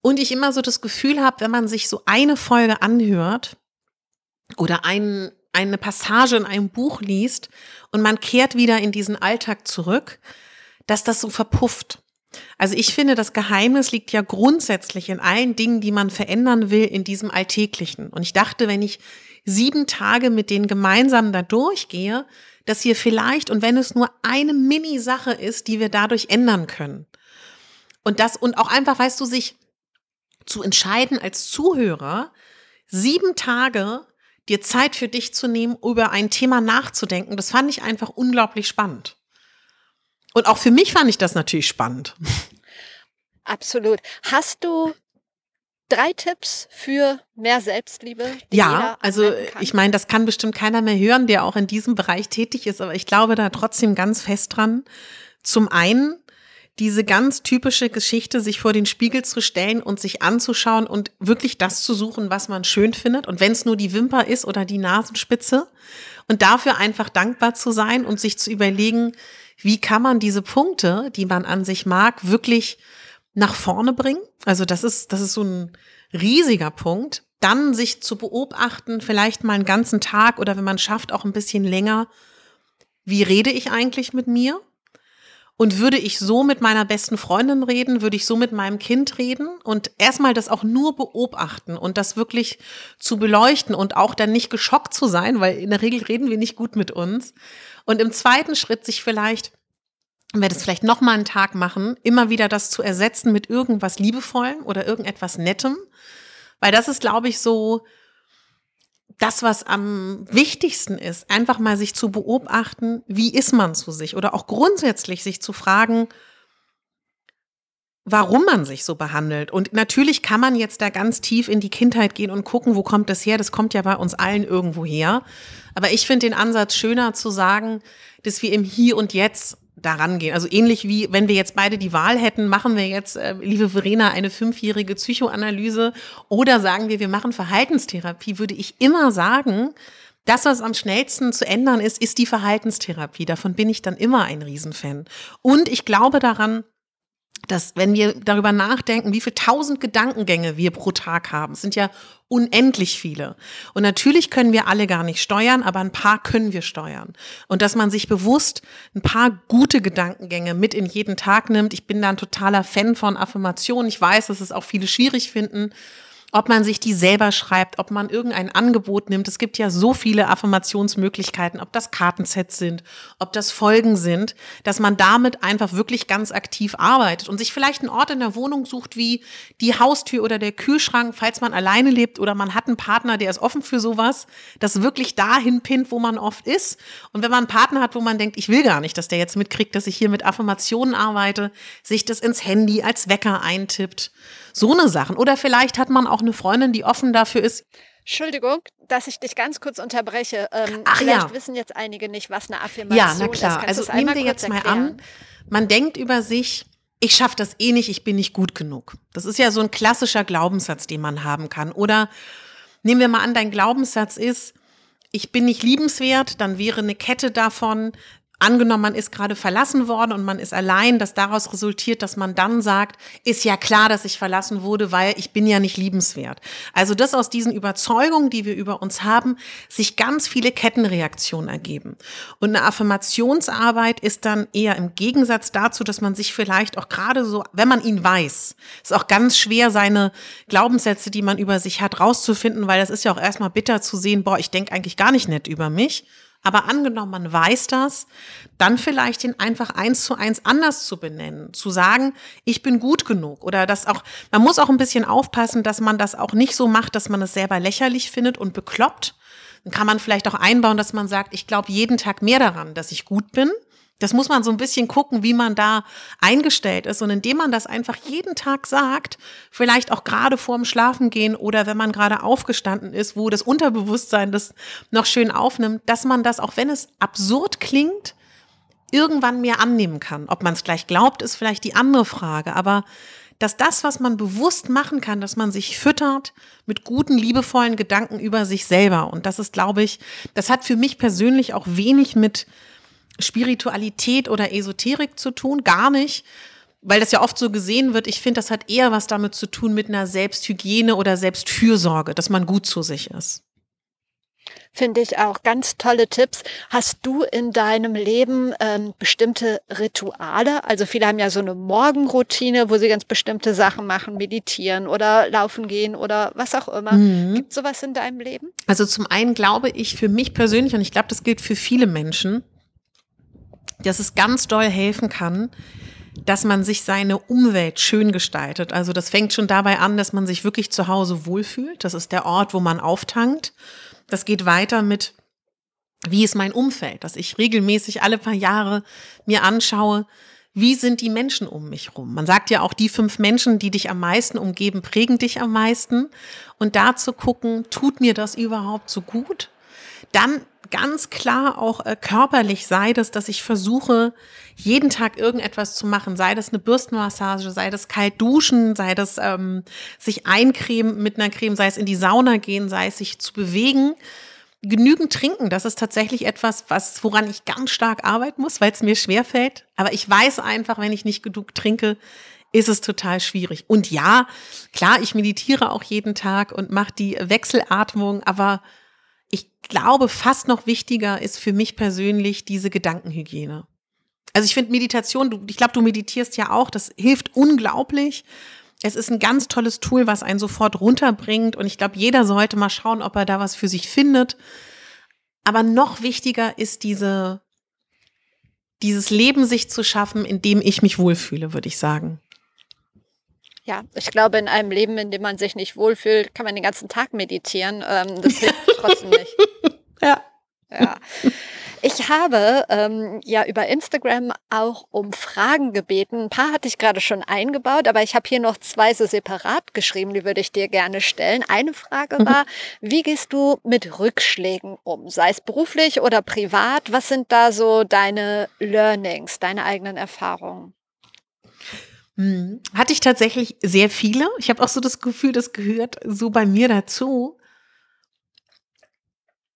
Und ich immer so das Gefühl habe, wenn man sich so eine Folge anhört oder ein, eine Passage in einem Buch liest und man kehrt wieder in diesen Alltag zurück, dass das so verpufft. Also ich finde, das Geheimnis liegt ja grundsätzlich in allen Dingen, die man verändern will, in diesem Alltäglichen. Und ich dachte, wenn ich sieben Tage mit denen gemeinsam da durchgehe, dass wir vielleicht, und wenn es nur eine Mini-Sache ist, die wir dadurch ändern können. Und das, und auch einfach, weißt du, sich zu entscheiden als Zuhörer, sieben Tage dir Zeit für dich zu nehmen, über ein Thema nachzudenken, das fand ich einfach unglaublich spannend. Und auch für mich fand ich das natürlich spannend. Absolut. Hast du drei Tipps für mehr Selbstliebe? ja, also ich meine, das kann bestimmt keiner mehr hören, der auch in diesem Bereich tätig ist, aber ich glaube da trotzdem ganz fest dran. Zum einen diese ganz typische Geschichte, sich vor den Spiegel zu stellen und sich anzuschauen und wirklich das zu suchen, was man schön findet. Und wenn es nur die Wimper ist oder die Nasenspitze. Und dafür einfach dankbar zu sein und sich zu überlegen, wie kann man diese Punkte, die man an sich mag, wirklich nach vorne bringen. Also das ist, das ist so ein riesiger Punkt. Dann sich zu beobachten, vielleicht mal einen ganzen Tag oder wenn man schafft, auch ein bisschen länger. Wie rede ich eigentlich mit mir? Und würde ich so mit meiner besten Freundin reden, würde ich so mit meinem Kind reden und erstmal das auch nur beobachten und das wirklich zu beleuchten und auch dann nicht geschockt zu sein, weil in der Regel reden wir nicht gut mit uns. Und im zweiten Schritt sich vielleicht wenn wir das vielleicht noch mal einen Tag machen, immer wieder das zu ersetzen mit irgendwas liebevollem oder irgendetwas nettem, weil das ist glaube ich so das, was am wichtigsten ist, einfach mal sich zu beobachten, wie ist man zu sich oder auch grundsätzlich sich zu fragen, warum man sich so behandelt. Und natürlich kann man jetzt da ganz tief in die Kindheit gehen und gucken, wo kommt das her? Das kommt ja bei uns allen irgendwo her. Aber ich finde den Ansatz schöner zu sagen, dass wir im Hier und Jetzt daran gehen. Also ähnlich wie, wenn wir jetzt beide die Wahl hätten, machen wir jetzt, äh, liebe Verena, eine fünfjährige Psychoanalyse oder sagen wir, wir machen Verhaltenstherapie, würde ich immer sagen, das, was am schnellsten zu ändern ist, ist die Verhaltenstherapie. Davon bin ich dann immer ein Riesenfan. Und ich glaube daran, dass wenn wir darüber nachdenken, wie viele tausend Gedankengänge wir pro Tag haben, sind ja unendlich viele. Und natürlich können wir alle gar nicht steuern, aber ein paar können wir steuern. Und dass man sich bewusst ein paar gute Gedankengänge mit in jeden Tag nimmt. Ich bin da ein totaler Fan von Affirmationen. Ich weiß, dass es auch viele schwierig finden ob man sich die selber schreibt, ob man irgendein Angebot nimmt. Es gibt ja so viele Affirmationsmöglichkeiten, ob das Kartensets sind, ob das Folgen sind, dass man damit einfach wirklich ganz aktiv arbeitet und sich vielleicht einen Ort in der Wohnung sucht wie die Haustür oder der Kühlschrank, falls man alleine lebt oder man hat einen Partner, der ist offen für sowas, das wirklich dahin pinnt, wo man oft ist. Und wenn man einen Partner hat, wo man denkt, ich will gar nicht, dass der jetzt mitkriegt, dass ich hier mit Affirmationen arbeite, sich das ins Handy als Wecker eintippt so eine Sachen. Oder vielleicht hat man auch eine Freundin, die offen dafür ist. Entschuldigung, dass ich dich ganz kurz unterbreche. Ähm, Ach vielleicht ja. wissen jetzt einige nicht, was eine Affirmation ist. Ja, na klar. Also nehmen wir jetzt mal erklären? an, man denkt über sich, ich schaffe das eh nicht, ich bin nicht gut genug. Das ist ja so ein klassischer Glaubenssatz, den man haben kann. Oder nehmen wir mal an, dein Glaubenssatz ist, ich bin nicht liebenswert, dann wäre eine Kette davon, Angenommen, man ist gerade verlassen worden und man ist allein, dass daraus resultiert, dass man dann sagt, ist ja klar, dass ich verlassen wurde, weil ich bin ja nicht liebenswert. Also dass aus diesen Überzeugungen, die wir über uns haben, sich ganz viele Kettenreaktionen ergeben. Und eine Affirmationsarbeit ist dann eher im Gegensatz dazu, dass man sich vielleicht auch gerade so, wenn man ihn weiß, ist auch ganz schwer, seine Glaubenssätze, die man über sich hat, rauszufinden, weil das ist ja auch erstmal bitter zu sehen, boah, ich denke eigentlich gar nicht nett über mich. Aber angenommen, man weiß das, dann vielleicht den einfach eins zu eins anders zu benennen, zu sagen, ich bin gut genug oder das auch, man muss auch ein bisschen aufpassen, dass man das auch nicht so macht, dass man es selber lächerlich findet und bekloppt. Dann kann man vielleicht auch einbauen, dass man sagt, ich glaube jeden Tag mehr daran, dass ich gut bin. Das muss man so ein bisschen gucken, wie man da eingestellt ist. Und indem man das einfach jeden Tag sagt, vielleicht auch gerade vorm Schlafengehen oder wenn man gerade aufgestanden ist, wo das Unterbewusstsein das noch schön aufnimmt, dass man das, auch wenn es absurd klingt, irgendwann mehr annehmen kann. Ob man es gleich glaubt, ist vielleicht die andere Frage. Aber dass das, was man bewusst machen kann, dass man sich füttert mit guten, liebevollen Gedanken über sich selber. Und das ist, glaube ich, das hat für mich persönlich auch wenig mit Spiritualität oder Esoterik zu tun, gar nicht, weil das ja oft so gesehen wird. Ich finde, das hat eher was damit zu tun mit einer Selbsthygiene oder Selbstfürsorge, dass man gut zu sich ist. Finde ich auch ganz tolle Tipps. Hast du in deinem Leben ähm, bestimmte Rituale? Also viele haben ja so eine Morgenroutine, wo sie ganz bestimmte Sachen machen, meditieren oder laufen gehen oder was auch immer. Mhm. Gibt sowas in deinem Leben? Also zum einen glaube ich für mich persönlich, und ich glaube, das gilt für viele Menschen, dass es ganz doll helfen kann, dass man sich seine Umwelt schön gestaltet. Also das fängt schon dabei an, dass man sich wirklich zu Hause wohlfühlt. Das ist der Ort, wo man auftankt. Das geht weiter mit, wie ist mein Umfeld, dass ich regelmäßig alle paar Jahre mir anschaue, wie sind die Menschen um mich rum? Man sagt ja auch, die fünf Menschen, die dich am meisten umgeben, prägen dich am meisten. Und da zu gucken, tut mir das überhaupt so gut? Dann ganz klar auch äh, körperlich, sei das, dass ich versuche, jeden Tag irgendetwas zu machen, sei das eine Bürstenmassage, sei das kalt duschen, sei das ähm, sich eincremen mit einer Creme, sei es in die Sauna gehen, sei es sich zu bewegen. Genügend trinken, das ist tatsächlich etwas, was, woran ich ganz stark arbeiten muss, weil es mir schwerfällt. Aber ich weiß einfach, wenn ich nicht genug trinke, ist es total schwierig. Und ja, klar, ich meditiere auch jeden Tag und mache die Wechselatmung, aber glaube, fast noch wichtiger ist für mich persönlich diese Gedankenhygiene. Also ich finde Meditation, du, ich glaube, du meditierst ja auch, das hilft unglaublich. Es ist ein ganz tolles Tool, was einen sofort runterbringt. Und ich glaube, jeder sollte mal schauen, ob er da was für sich findet. Aber noch wichtiger ist diese, dieses Leben sich zu schaffen, in dem ich mich wohlfühle, würde ich sagen. Ja, ich glaube, in einem Leben, in dem man sich nicht wohlfühlt, kann man den ganzen Tag meditieren. Ähm, das hilft *laughs* trotzdem nicht. Ja. Ja. Ich habe ähm, ja über Instagram auch um Fragen gebeten. Ein paar hatte ich gerade schon eingebaut, aber ich habe hier noch zwei so separat geschrieben, die würde ich dir gerne stellen. Eine Frage mhm. war, wie gehst du mit Rückschlägen um, sei es beruflich oder privat? Was sind da so deine Learnings, deine eigenen Erfahrungen? Hm. Hatte ich tatsächlich sehr viele. Ich habe auch so das Gefühl, das gehört so bei mir dazu.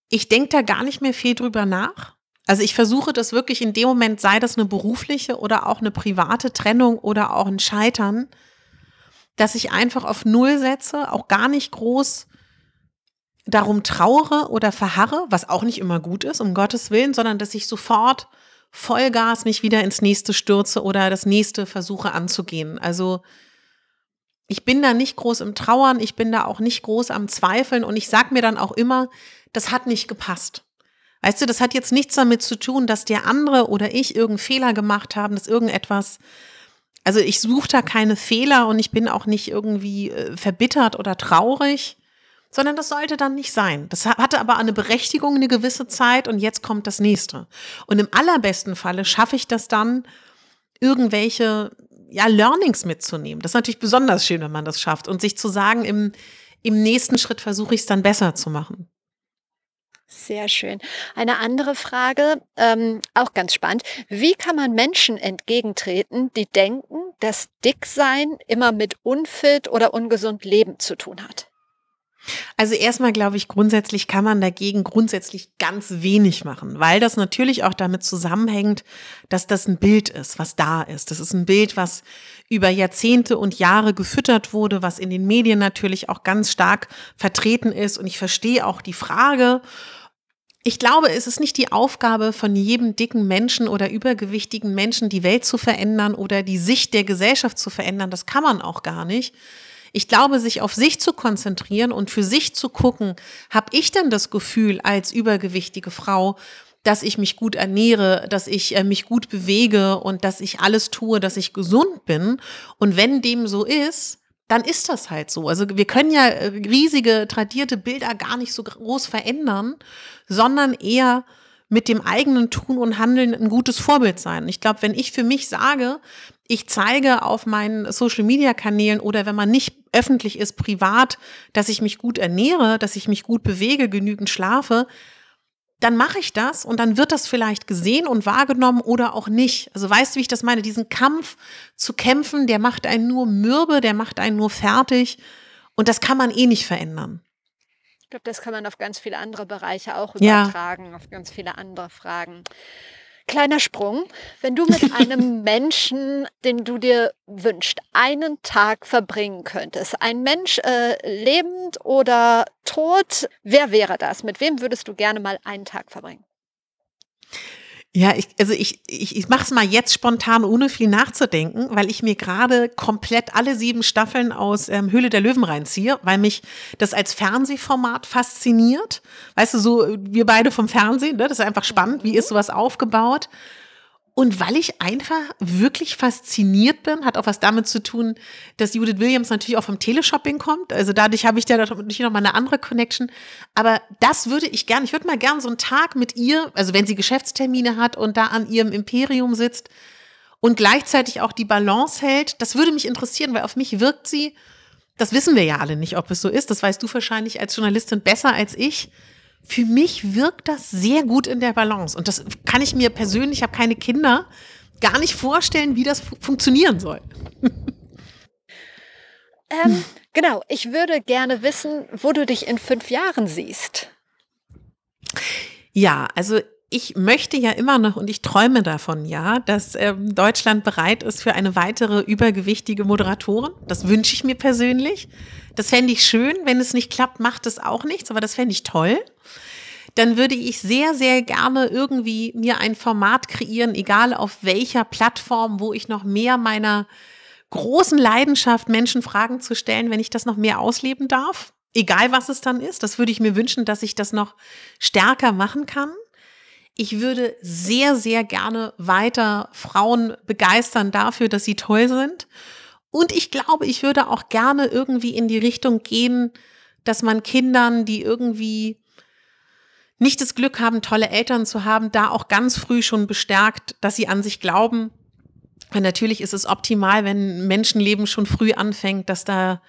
Ich denke da gar nicht mehr viel drüber nach. Also ich versuche das wirklich in dem Moment, sei das eine berufliche oder auch eine private Trennung oder auch ein Scheitern, dass ich einfach auf Null setze, auch gar nicht groß darum trauere oder verharre, was auch nicht immer gut ist, um Gottes Willen, sondern dass ich sofort Vollgas mich wieder ins nächste stürze oder das nächste versuche anzugehen. Also ich bin da nicht groß im Trauern, ich bin da auch nicht groß am Zweifeln und ich sage mir dann auch immer, das hat nicht gepasst. Weißt du, das hat jetzt nichts damit zu tun, dass der andere oder ich irgendeinen Fehler gemacht haben, dass irgendetwas, also ich suche da keine Fehler und ich bin auch nicht irgendwie äh, verbittert oder traurig, sondern das sollte dann nicht sein. Das hatte aber eine Berechtigung eine gewisse Zeit und jetzt kommt das nächste. Und im allerbesten Falle schaffe ich das dann, irgendwelche ja, Learnings mitzunehmen. Das ist natürlich besonders schön, wenn man das schafft und sich zu sagen, im, im nächsten Schritt versuche ich es dann besser zu machen. Sehr schön. Eine andere Frage, ähm, auch ganz spannend. Wie kann man Menschen entgegentreten, die denken, dass Dicksein immer mit unfit oder ungesund Leben zu tun hat? Also erstmal glaube ich, grundsätzlich kann man dagegen grundsätzlich ganz wenig machen, weil das natürlich auch damit zusammenhängt, dass das ein Bild ist, was da ist. Das ist ein Bild, was über Jahrzehnte und Jahre gefüttert wurde, was in den Medien natürlich auch ganz stark vertreten ist. Und ich verstehe auch die Frage, ich glaube, es ist nicht die Aufgabe von jedem dicken Menschen oder übergewichtigen Menschen, die Welt zu verändern oder die Sicht der Gesellschaft zu verändern. Das kann man auch gar nicht. Ich glaube, sich auf sich zu konzentrieren und für sich zu gucken, habe ich denn das Gefühl als übergewichtige Frau, dass ich mich gut ernähre, dass ich äh, mich gut bewege und dass ich alles tue, dass ich gesund bin. Und wenn dem so ist, dann ist das halt so. Also wir können ja äh, riesige tradierte Bilder gar nicht so groß verändern, sondern eher mit dem eigenen Tun und Handeln ein gutes Vorbild sein. Ich glaube, wenn ich für mich sage, ich zeige auf meinen Social-Media-Kanälen oder wenn man nicht öffentlich ist, privat, dass ich mich gut ernähre, dass ich mich gut bewege, genügend schlafe, dann mache ich das und dann wird das vielleicht gesehen und wahrgenommen oder auch nicht. Also weißt du, wie ich das meine? Diesen Kampf zu kämpfen, der macht einen nur mürbe, der macht einen nur fertig und das kann man eh nicht verändern. Ich glaube, das kann man auf ganz viele andere Bereiche auch übertragen, ja. auf ganz viele andere Fragen. Kleiner Sprung. Wenn du mit *laughs* einem Menschen, den du dir wünschst, einen Tag verbringen könntest, ein Mensch äh, lebend oder tot, wer wäre das? Mit wem würdest du gerne mal einen Tag verbringen? Ja, ich, also ich, ich, ich mache es mal jetzt spontan, ohne viel nachzudenken, weil ich mir gerade komplett alle sieben Staffeln aus ähm, Höhle der Löwen reinziehe, weil mich das als Fernsehformat fasziniert. Weißt du, so wir beide vom Fernsehen, ne? das ist einfach spannend, wie ist sowas aufgebaut. Und weil ich einfach wirklich fasziniert bin, hat auch was damit zu tun, dass Judith Williams natürlich auch vom Teleshopping kommt. Also dadurch habe ich da natürlich noch mal eine andere Connection. Aber das würde ich gerne, ich würde mal gerne so einen Tag mit ihr, also wenn sie Geschäftstermine hat und da an ihrem Imperium sitzt und gleichzeitig auch die Balance hält, das würde mich interessieren, weil auf mich wirkt sie, das wissen wir ja alle nicht, ob es so ist, das weißt du wahrscheinlich als Journalistin besser als ich, für mich wirkt das sehr gut in der Balance. Und das kann ich mir persönlich, ich habe keine Kinder, gar nicht vorstellen, wie das funktionieren soll. *laughs* ähm, genau, ich würde gerne wissen, wo du dich in fünf Jahren siehst. Ja, also ich möchte ja immer noch und ich träume davon, ja, dass ähm, Deutschland bereit ist für eine weitere übergewichtige Moderatorin. Das wünsche ich mir persönlich. Das fände ich schön. Wenn es nicht klappt, macht es auch nichts, aber das fände ich toll. Dann würde ich sehr, sehr gerne irgendwie mir ein Format kreieren, egal auf welcher Plattform, wo ich noch mehr meiner großen Leidenschaft, Menschen Fragen zu stellen, wenn ich das noch mehr ausleben darf. Egal was es dann ist, das würde ich mir wünschen, dass ich das noch stärker machen kann. Ich würde sehr, sehr gerne weiter Frauen begeistern dafür, dass sie toll sind. Und ich glaube, ich würde auch gerne irgendwie in die Richtung gehen, dass man Kindern, die irgendwie nicht das Glück haben, tolle Eltern zu haben, da auch ganz früh schon bestärkt, dass sie an sich glauben. Und natürlich ist es optimal, wenn Menschenleben schon früh anfängt, dass da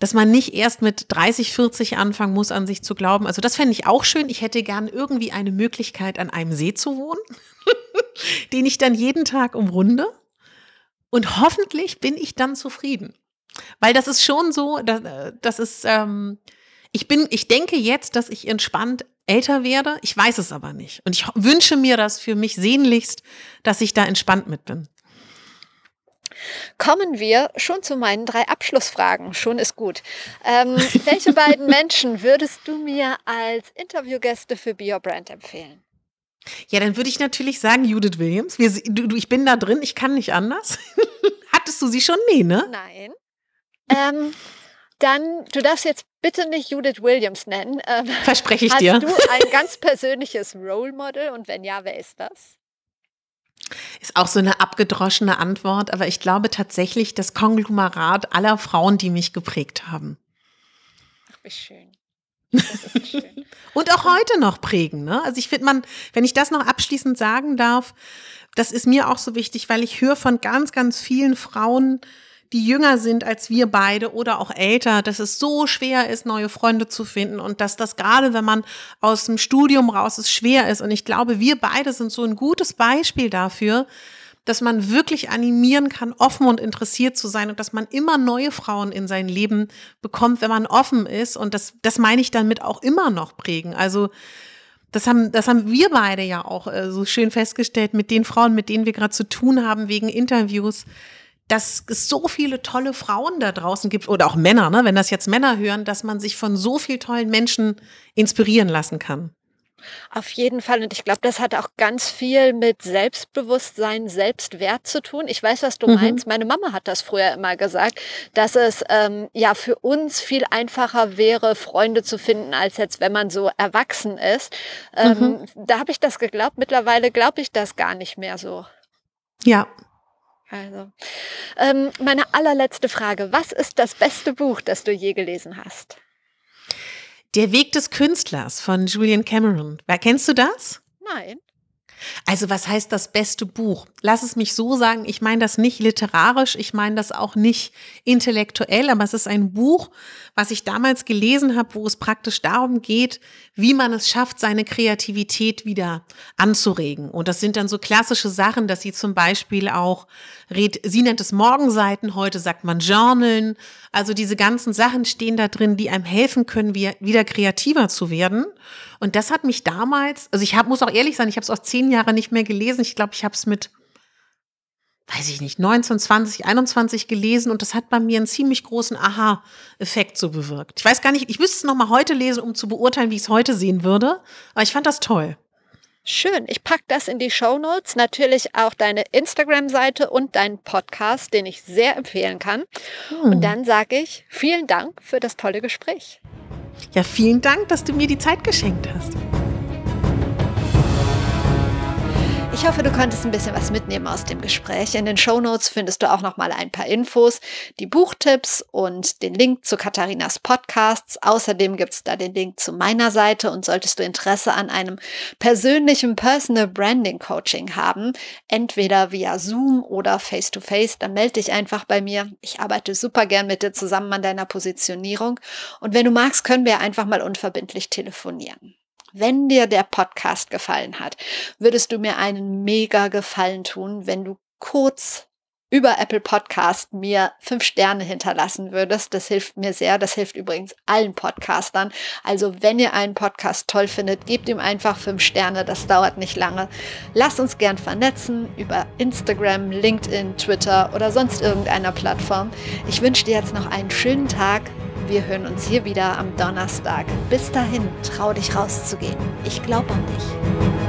dass man nicht erst mit 30, 40 anfangen muss, an sich zu glauben. Also das fände ich auch schön. Ich hätte gern irgendwie eine Möglichkeit, an einem See zu wohnen, *laughs* den ich dann jeden Tag umrunde. Und hoffentlich bin ich dann zufrieden. Weil das ist schon so, das, ist, ähm, ich bin, ich denke jetzt, dass ich entspannt älter werde. Ich weiß es aber nicht. Und ich wünsche mir das für mich sehnlichst, dass ich da entspannt mit bin. Kommen wir schon zu meinen drei Abschlussfragen. Schon ist gut. Ähm, *laughs* welche beiden Menschen würdest du mir als Interviewgäste für Be Your Brand empfehlen? Ja, dann würde ich natürlich sagen Judith Williams. Wir, du, ich bin da drin, ich kann nicht anders. *laughs* Hattest du sie schon? Nee, ne? Nein. Ähm, dann, du darfst jetzt bitte nicht Judith Williams nennen. Ähm, Verspreche ich hast dir. Hast du ein ganz persönliches Role Model und wenn ja, wer ist das? Ist auch so eine abgedroschene Antwort, aber ich glaube tatsächlich das Konglomerat aller Frauen, die mich geprägt haben. Ach, wie schön. schön. *laughs* Und auch heute noch prägen. Ne? Also ich finde man, wenn ich das noch abschließend sagen darf, das ist mir auch so wichtig, weil ich höre von ganz, ganz vielen Frauen, die jünger sind als wir beide oder auch älter, dass es so schwer ist, neue Freunde zu finden und dass das gerade, wenn man aus dem Studium raus ist, schwer ist. Und ich glaube, wir beide sind so ein gutes Beispiel dafür, dass man wirklich animieren kann, offen und interessiert zu sein und dass man immer neue Frauen in sein Leben bekommt, wenn man offen ist. Und das, das meine ich damit auch immer noch prägen. Also das haben, das haben wir beide ja auch äh, so schön festgestellt mit den Frauen, mit denen wir gerade zu tun haben wegen Interviews dass es so viele tolle Frauen da draußen gibt oder auch Männer, ne, wenn das jetzt Männer hören, dass man sich von so vielen tollen Menschen inspirieren lassen kann. Auf jeden Fall. Und ich glaube, das hat auch ganz viel mit Selbstbewusstsein, Selbstwert zu tun. Ich weiß, was du mhm. meinst. Meine Mama hat das früher immer gesagt, dass es ähm, ja für uns viel einfacher wäre, Freunde zu finden, als jetzt, wenn man so erwachsen ist. Ähm, mhm. Da habe ich das geglaubt. Mittlerweile glaube ich das gar nicht mehr so. Ja, also, ähm, meine allerletzte Frage. Was ist das beste Buch, das du je gelesen hast? Der Weg des Künstlers von Julian Cameron. Wer kennst du das? Nein. Also was heißt das beste Buch? Lass es mich so sagen, ich meine das nicht literarisch, ich meine das auch nicht intellektuell, aber es ist ein Buch, was ich damals gelesen habe, wo es praktisch darum geht, wie man es schafft, seine Kreativität wieder anzuregen. Und das sind dann so klassische Sachen, dass sie zum Beispiel auch, sie nennt es Morgenseiten, heute sagt man Journalen. Also diese ganzen Sachen stehen da drin, die einem helfen können, wieder kreativer zu werden. Und das hat mich damals, also ich hab, muss auch ehrlich sein, ich habe es auch zehn Jahre nicht mehr gelesen. Ich glaube, ich habe es mit, weiß ich nicht, 19, 20, 21 gelesen und das hat bei mir einen ziemlich großen Aha-Effekt so bewirkt. Ich weiß gar nicht, ich müsste es nochmal heute lesen, um zu beurteilen, wie ich es heute sehen würde. Aber ich fand das toll. Schön. Ich packe das in die Show Notes. Natürlich auch deine Instagram-Seite und deinen Podcast, den ich sehr empfehlen kann. Hm. Und dann sage ich vielen Dank für das tolle Gespräch. Ja, vielen Dank, dass du mir die Zeit geschenkt hast. Ich hoffe, du konntest ein bisschen was mitnehmen aus dem Gespräch. In den Show Notes findest du auch noch mal ein paar Infos, die Buchtipps und den Link zu Katharinas Podcasts. Außerdem gibt es da den Link zu meiner Seite und solltest du Interesse an einem persönlichen Personal Branding Coaching haben, entweder via Zoom oder face to face, dann melde dich einfach bei mir. Ich arbeite super gern mit dir zusammen an deiner Positionierung und wenn du magst, können wir einfach mal unverbindlich telefonieren. Wenn dir der Podcast gefallen hat, würdest du mir einen mega Gefallen tun, wenn du kurz über Apple Podcast mir fünf Sterne hinterlassen würdest. Das hilft mir sehr. Das hilft übrigens allen Podcastern. Also wenn ihr einen Podcast toll findet, gebt ihm einfach fünf Sterne. Das dauert nicht lange. Lasst uns gern vernetzen über Instagram, LinkedIn, Twitter oder sonst irgendeiner Plattform. Ich wünsche dir jetzt noch einen schönen Tag. Wir hören uns hier wieder am Donnerstag. Bis dahin, trau dich rauszugehen. Ich glaube an dich.